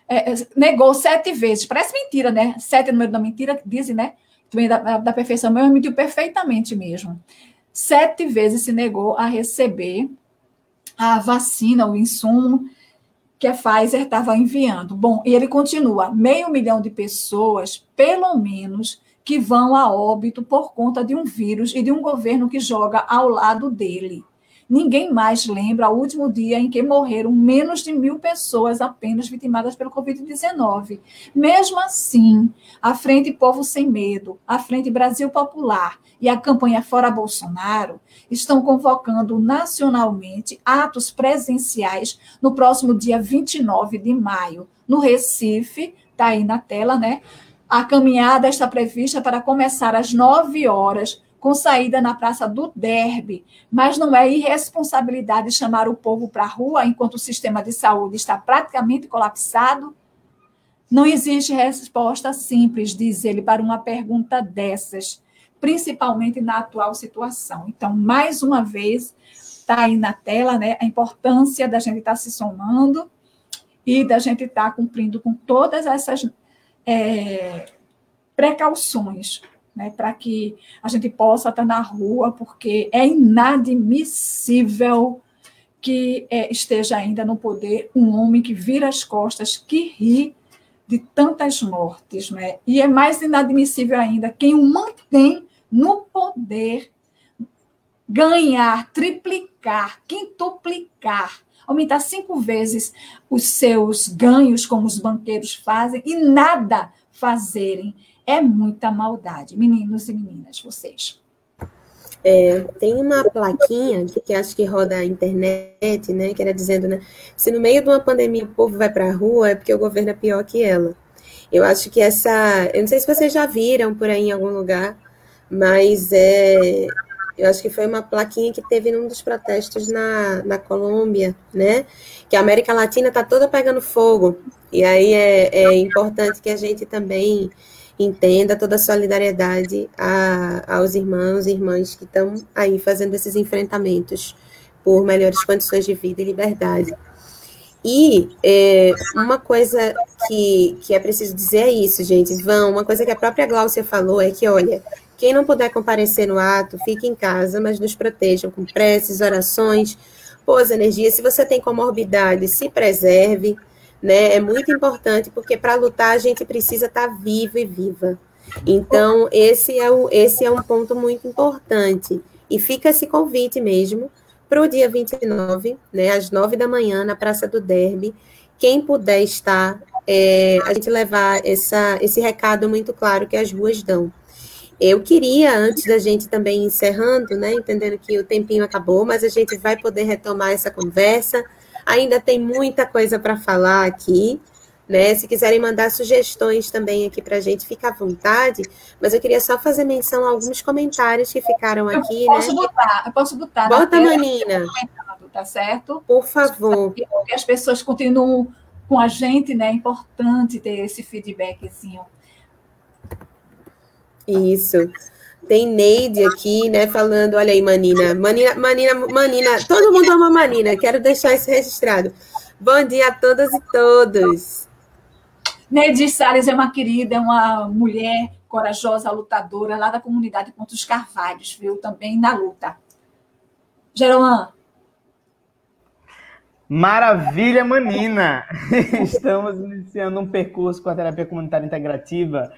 [SPEAKER 3] É, negou sete vezes. Parece mentira, né? Sete é número da mentira, dizem, né? Também da, da perfeição, mas mentiu perfeitamente mesmo. Sete vezes se negou a receber a vacina, o insumo que a Pfizer estava enviando. Bom, e ele continua: meio milhão de pessoas, pelo menos, que vão a óbito por conta de um vírus e de um governo que joga ao lado dele. Ninguém mais lembra o último dia em que morreram menos de mil pessoas apenas vitimadas pelo Covid-19. Mesmo assim, a Frente Povo Sem Medo, a Frente Brasil Popular e a campanha Fora Bolsonaro estão convocando nacionalmente atos presenciais no próximo dia 29 de maio, no Recife, está aí na tela, né? A caminhada está prevista para começar às 9 horas, com saída na Praça do Derby, mas não é irresponsabilidade chamar o povo para a rua enquanto o sistema de saúde está praticamente colapsado? Não existe resposta simples, diz ele, para uma pergunta dessas, principalmente na atual situação. Então, mais uma vez, está aí na tela né, a importância da gente estar tá se somando e da gente estar tá cumprindo com todas essas é, precauções né, para que a gente possa estar na rua, porque é inadmissível que é, esteja ainda no poder um homem que vira as costas, que ri de tantas mortes, né? E é mais inadmissível ainda quem o mantém no poder ganhar, triplicar, quintuplicar, aumentar cinco vezes os seus ganhos, como os banqueiros fazem, e nada fazerem. É muita maldade. Meninos e meninas, vocês.
[SPEAKER 5] É, tem uma plaquinha que, que, acho que roda a internet, né? Que era dizendo, né? Se no meio de uma pandemia o povo vai para a rua, é porque o governo é pior que ela. Eu acho que essa. Eu não sei se vocês já viram por aí em algum lugar, mas é, eu acho que foi uma plaquinha que teve num dos protestos na, na Colômbia, né? Que a América Latina está toda pegando fogo. E aí é, é importante que a gente também entenda toda a solidariedade a, aos irmãos e irmãs que estão aí fazendo esses enfrentamentos por melhores condições de vida e liberdade. E é, uma coisa que, que é preciso dizer é isso, gente. Vão, uma coisa que a própria Gláucia falou é que, olha, quem não puder comparecer no ato, fique em casa, mas nos protejam com preces, orações, boas energias. Se você tem comorbidade, se preserve, né? É muito importante, porque para lutar a gente precisa estar tá vivo e viva. Então, esse é, o, esse é um ponto muito importante. E fica esse convite mesmo para o dia 29, né, às 9 da manhã, na Praça do Derby. Quem puder estar, é, a gente levar essa, esse recado muito claro que as ruas dão. Eu queria, antes da gente também encerrando, né, entendendo que o tempinho acabou, mas a gente vai poder retomar essa conversa. Ainda tem muita coisa para falar aqui, né? Se quiserem mandar sugestões também aqui para a gente, fica à vontade. Mas eu queria só fazer menção a alguns comentários que ficaram aqui,
[SPEAKER 3] eu posso né? Botar, eu posso botar.
[SPEAKER 5] Bota, Manina.
[SPEAKER 3] Tá certo?
[SPEAKER 5] Por favor.
[SPEAKER 3] Que as pessoas continuam com a gente, né? É importante ter esse feedbackzinho.
[SPEAKER 5] Isso. Tem Neide aqui, né, falando, olha aí, Manina. Manina, Manina, Manina, todo mundo ama Manina, quero deixar isso registrado. Bom dia a todas e todos.
[SPEAKER 3] Neide Salles é uma querida, é uma mulher corajosa, lutadora, lá da comunidade Pontos Carvalhos, viu? Também na luta. Geroan.
[SPEAKER 6] Maravilha, Manina! Estamos iniciando um percurso com a terapia comunitária integrativa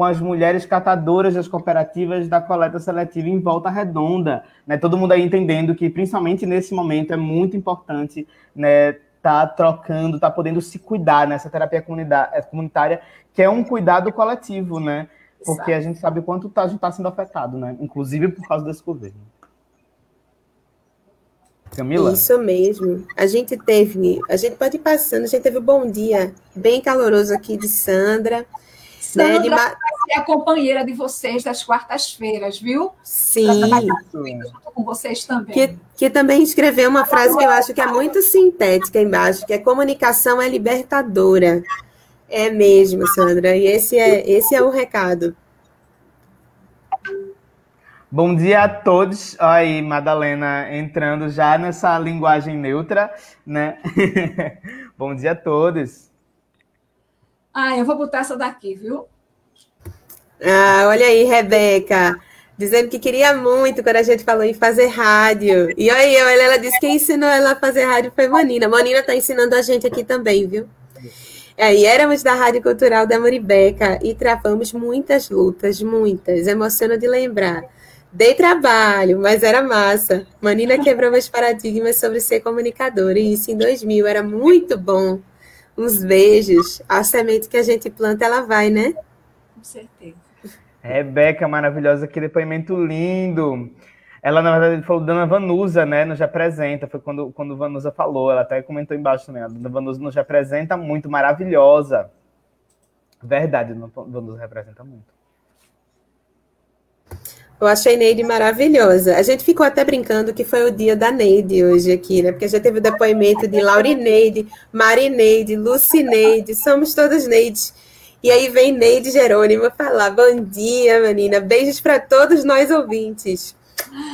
[SPEAKER 6] com as mulheres catadoras das cooperativas da coleta seletiva em Volta Redonda. Né? Todo mundo aí entendendo que, principalmente nesse momento, é muito importante né, tá trocando, tá podendo se cuidar nessa terapia é, comunitária, que é um cuidado coletivo, né? Porque a gente sabe quanto tá, a gente está sendo afetado, né? Inclusive por causa desse governo.
[SPEAKER 5] Camila? Isso mesmo. A gente teve, a gente pode ir passando, a gente teve um bom dia bem caloroso aqui de Sandra.
[SPEAKER 3] Sandra né, de vai ser a companheira de vocês das quartas-feiras, viu?
[SPEAKER 5] Sim.
[SPEAKER 3] Junto com vocês também.
[SPEAKER 5] Que, que também escreveu uma frase que eu acho que é muito sintética embaixo, que é comunicação é libertadora. É mesmo, Sandra. E esse é, esse é o recado.
[SPEAKER 6] Bom dia a todos. Aí, Madalena entrando já nessa linguagem neutra, né? Bom dia a todos.
[SPEAKER 3] Ah, eu vou botar essa daqui, viu?
[SPEAKER 5] Ah, olha aí, Rebeca. Dizendo que queria muito quando a gente falou em fazer rádio. E aí, ela disse que quem ensinou ela a fazer rádio foi Manina. Manina está ensinando a gente aqui também, viu? É, e éramos da Rádio Cultural da Moribeca e travamos muitas lutas, muitas. Emociona de lembrar. Dei trabalho, mas era massa. Manina quebrou meus paradigmas sobre ser comunicadora. E isso em 2000 era muito bom uns beijos. A semente que a gente planta, ela vai, né?
[SPEAKER 3] Com certeza.
[SPEAKER 6] Rebeca, maravilhosa, que depoimento lindo. Ela, na verdade, falou Dona Vanusa, né? Nos apresenta. Foi quando, quando Vanusa falou. Ela até comentou embaixo também. A Dona Vanusa nos apresenta muito, maravilhosa. Verdade, Dona Vanusa representa muito.
[SPEAKER 5] Eu achei Neide maravilhosa. A gente ficou até brincando que foi o dia da Neide hoje aqui, né? Porque já teve o depoimento de Laurineide, Marineide, Lucineide, somos todas Neides. E aí vem Neide Jerônimo falar: Bom dia, menina. Beijos para todos nós ouvintes.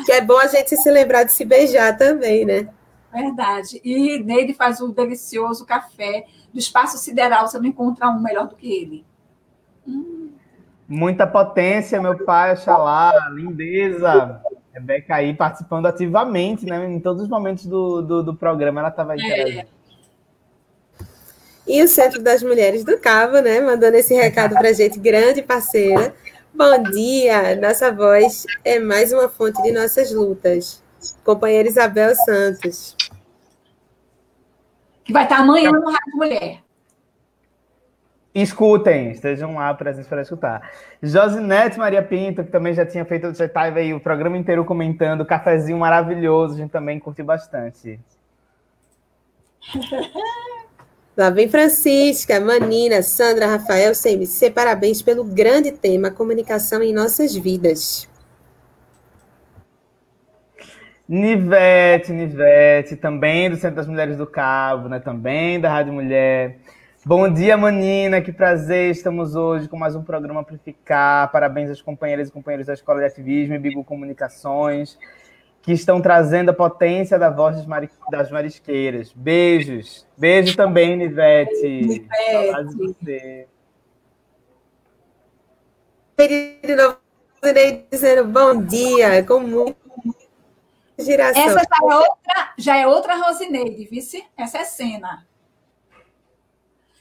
[SPEAKER 5] Que é bom a gente se lembrar de se beijar também, né?
[SPEAKER 3] Verdade. E Neide faz um delicioso café do Espaço Sideral. Você não encontra um melhor do que ele.
[SPEAKER 6] Hum. Muita potência, meu pai, Oxalá, lindeza. Rebeca aí participando ativamente, né? Em todos os momentos do, do, do programa ela estava interagindo. É.
[SPEAKER 5] E o Centro das Mulheres do Cabo, né? Mandando esse recado para gente, grande parceira. Bom dia, nossa voz é mais uma fonte de nossas lutas. Companheira Isabel Santos.
[SPEAKER 3] Que vai estar amanhã no Rádio Mulher.
[SPEAKER 6] Escutem, estejam lá presentes para escutar. Josinete Maria Pinto, que também já tinha feito, já estava aí o programa inteiro comentando, cafezinho maravilhoso, a gente também curtiu bastante.
[SPEAKER 5] Lá vem Francisca, Manina, Sandra, Rafael, CMC, parabéns pelo grande tema, comunicação em nossas vidas.
[SPEAKER 6] Nivete, Nivete, também do Centro das Mulheres do Cabo, né? Também da Rádio Mulher. Bom dia, Manina, que prazer. Estamos hoje com mais um programa Amplificar. Parabéns às companheiras e companheiros da Escola de Ativismo e Bigo Comunicações, que estão trazendo a potência da voz das, mari... das marisqueiras. Beijos. Beijo também, Nivete. Nivete.
[SPEAKER 5] Querido, dizendo bom dia, com muito
[SPEAKER 3] giração. Essa já é outra, já é outra Rosineide, vice? Essa é cena.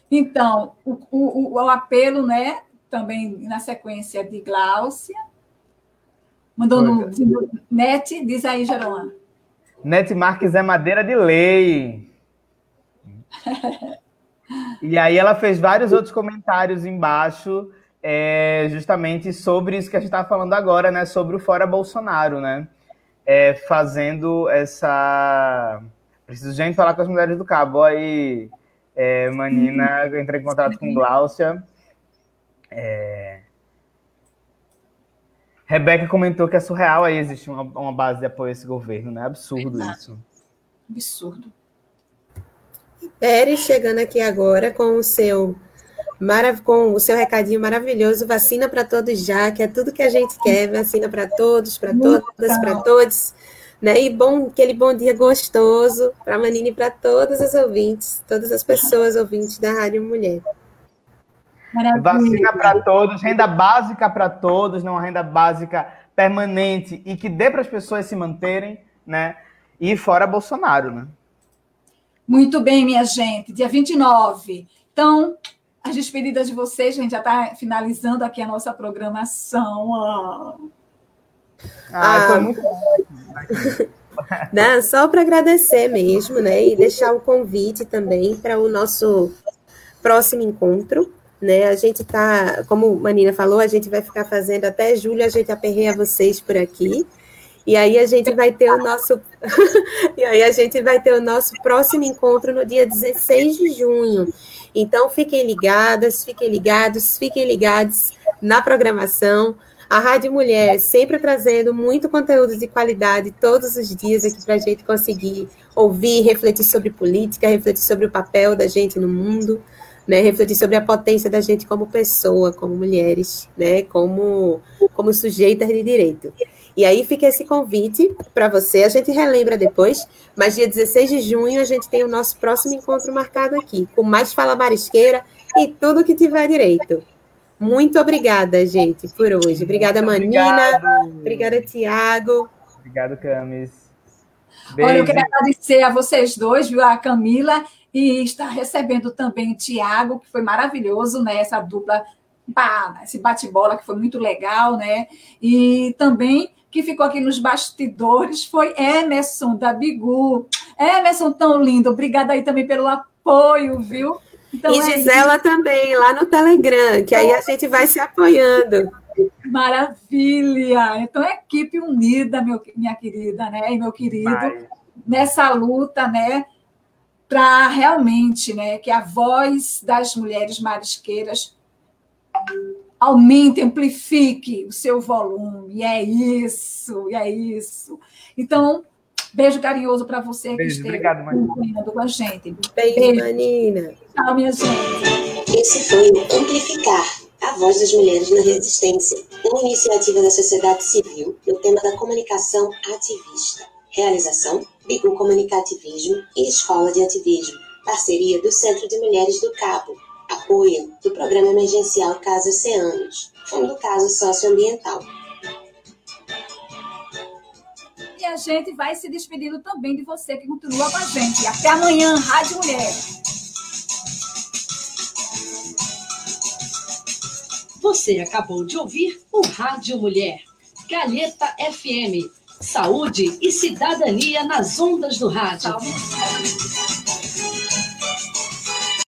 [SPEAKER 3] Então, o, o, o apelo, né? Também na sequência de Gláucia. Mandou no, no net, diz aí, Jerônimo.
[SPEAKER 6] Net Marques é madeira de lei. e aí ela fez vários outros comentários embaixo, é, justamente sobre isso que a gente estava falando agora, né? Sobre o fora Bolsonaro, né? É, fazendo essa. Preciso gente falar com as mulheres do cabo. Aí, é, Manina, eu entrei em contato com Gláucia. É... Rebeca comentou que é surreal aí existe uma, uma, base de apoio a esse governo, né? Absurdo Exato. isso.
[SPEAKER 3] Absurdo.
[SPEAKER 5] Pérez chegando aqui agora com o seu com o seu recadinho maravilhoso, vacina para todos já, que é tudo que a gente quer, vacina para todos, para todas, para todos. Né? E bom, aquele bom dia gostoso para a Manine e para todos os ouvintes, todas as pessoas ouvintes da Rádio Mulher.
[SPEAKER 6] Maravilha. Vacina para todos, renda básica para todos, não renda básica permanente e que dê para as pessoas se manterem, né? E fora Bolsonaro, né?
[SPEAKER 3] Muito bem, minha gente. Dia 29. Então, as despedidas de vocês, a gente já está finalizando aqui a nossa programação. Ah,
[SPEAKER 5] ah muito Não, só para agradecer mesmo, né? E deixar o convite também para o nosso próximo encontro. Né? A gente está, como Manina falou, a gente vai ficar fazendo até julho, a gente aperreia vocês por aqui. E aí a gente vai ter o nosso e aí a gente vai ter o nosso próximo encontro no dia 16 de junho. Então fiquem ligadas, fiquem ligados, fiquem ligados na programação. A Rádio Mulher sempre trazendo muito conteúdo de qualidade todos os dias aqui para a gente conseguir ouvir, refletir sobre política, refletir sobre o papel da gente no mundo, né? refletir sobre a potência da gente como pessoa, como mulheres, né? como, como sujeitas de direito. E aí fica esse convite para você. A gente relembra depois, mas dia 16 de junho a gente tem o nosso próximo encontro marcado aqui, com mais Fala Marisqueira e tudo que tiver direito. Muito obrigada, gente, por hoje. Obrigada, Muito Manina. Obrigado. Obrigada, Tiago.
[SPEAKER 6] Obrigado, Camis.
[SPEAKER 3] Beijo. Olha, eu quero agradecer a vocês dois, viu? A Camila, e está recebendo também o Tiago, que foi maravilhoso, né? Essa dupla, pá, esse bate-bola que foi muito legal, né? E também que ficou aqui nos bastidores foi Emerson, da Bigu. Emerson, tão lindo. Obrigada aí também pelo apoio, viu?
[SPEAKER 5] Então, e é Gisela também, lá no Telegram, que aí a gente vai se apoiando.
[SPEAKER 3] Maravilha! Então, equipe unida, meu, minha querida, né? E meu querido, vai. nessa luta, né? Para realmente, né? Que a voz das mulheres marisqueiras aumente, amplifique o seu volume. E é isso, e é isso. Então, Beijo carinhoso para você
[SPEAKER 6] Beijo, que esteve acompanhando
[SPEAKER 3] com a gente.
[SPEAKER 5] Beijo, Beijo, Manina.
[SPEAKER 3] Tchau, minha gente.
[SPEAKER 4] Esse foi o Amplificar, a voz das mulheres na resistência, uma iniciativa da sociedade civil no tema da comunicação ativista. Realização, Bigu Comunicativismo e Escola de Ativismo. Parceria do Centro de Mulheres do Cabo. Apoio do Programa Emergencial Casa Oceanos. Fundo Caso Socioambiental.
[SPEAKER 3] A gente vai se despedindo também de você que continua com a gente. Até amanhã, Rádio Mulher.
[SPEAKER 2] Você acabou de ouvir o Rádio Mulher, Galheta FM. Saúde e cidadania nas ondas do rádio.
[SPEAKER 3] Salve.